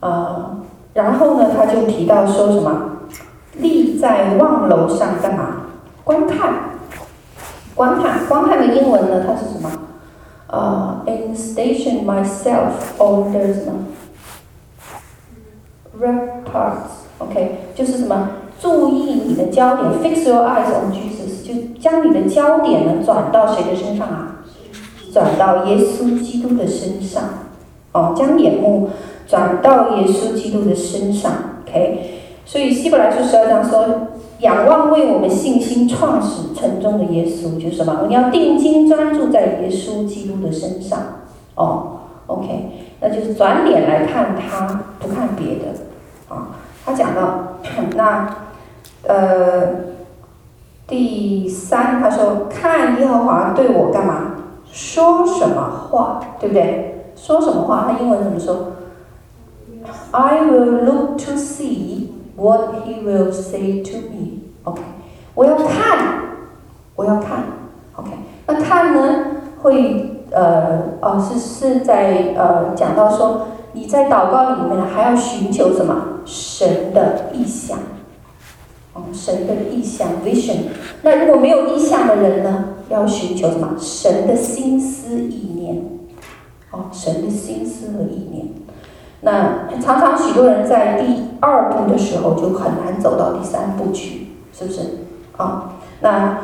呃，然后呢，他就提到说什么，立在望楼上干嘛？观看，观看，观看的英文呢？它是什么？呃，in station myself on the 什么？Repars，OK，就是什么？注意你的焦点，fix your eyes on Jesus，就将你的焦点呢转到谁的身上啊？转到耶稣基督的身上，哦，将眼目。转到耶稣基督的身上，OK，所以希伯来书十二章说，仰望为我们信心创始成终的耶稣，就是什么？你要定睛专注在耶稣基督的身上，哦，OK，那就是转脸来看他，不看别的，啊、他讲到那，呃，第三他说，看耶和华对我干嘛？说什么话，对不对？说什么话？他英文怎么说？I will look to see what he will say to me. OK，我要看，我要看。OK，那看呢？会呃哦是是在呃讲到说你在祷告里面还要寻求什么？神的意象。哦，神的意象 vision。那如果没有意象的人呢？要寻求什么？神的心思意念。哦，神的心思和意念。那常常许多人在第二步的时候就很难走到第三步去，是不是？啊，那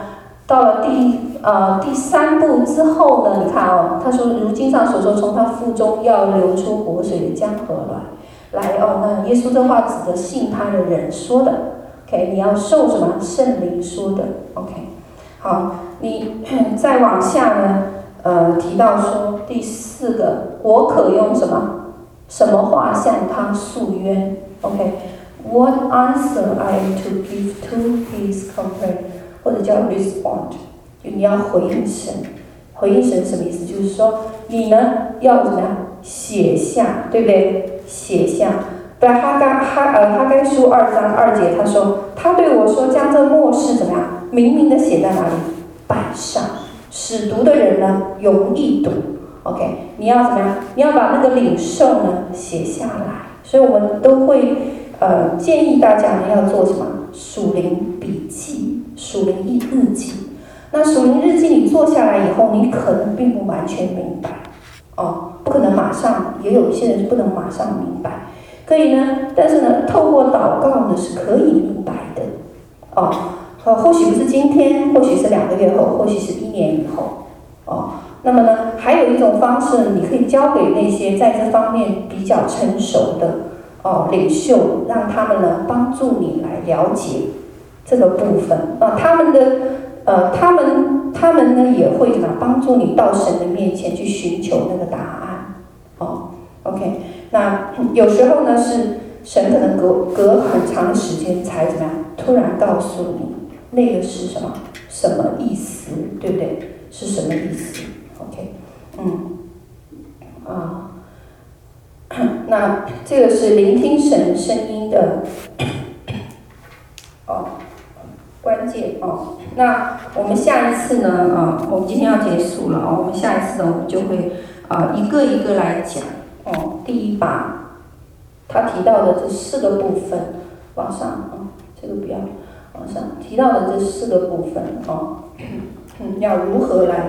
到了第呃第三步之后呢？你看哦，他说如经上所说，从他腹中要流出活水的江河来，来哦。那耶稣这话指的信他的人说的，OK？你要受什么？圣灵说的，OK？好，你 再往下呢？呃，提到说第四个，我可用什么？什么话向他诉冤？OK，What、answer I am to give to his complaint？或者叫 respond，就你要回应神，回应神什么意思？就是说你呢要怎么样写下，对不对？写下。在哈该哈呃哈该书二章二节，他说他对我说，将这默示怎么样，明明的写在哪里？板上，使读的人呢容易读。OK，你要怎么样？你要把那个领受呢写下来。所以我们都会呃建议大家呢要做什么？属灵笔记、属灵日日记。那属灵日记你做下来以后，你可能并不完全明白哦，不可能马上，也有一些人是不能马上明白。可以呢，但是呢，透过祷告呢是可以明白的哦。呃，或许不是今天，或许是两个月后，或许是一年以后哦。那么呢，还有一种方式，你可以交给那些在这方面比较成熟的哦领袖，让他们呢帮助你来了解这个部分啊。他们的呃，他们他们呢也会呢帮助你到神的面前去寻求那个答案哦。OK，那有时候呢是神可能隔隔很长时间才怎么样，突然告诉你那个是什么什么意思，对不对？是什么意思嗯，啊，那这个是聆听神声音的哦关键哦。那我们下一次呢？啊，我们今天要结束了啊。我们下一次呢，我们就会啊一个一个来讲哦。第一把他提到的这四个部分往上啊，这个不要往上提到的这四个部分哦，嗯，要如何来？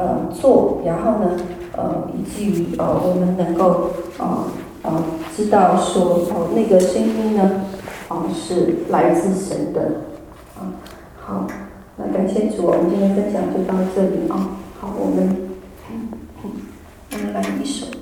呃做然后呢呃以至于呃我们能够呃呃知道说哦那个声音呢哦是来自神的啊好那感谢主我们今天分享就到这里啊好我们嗯嗯我们来一首。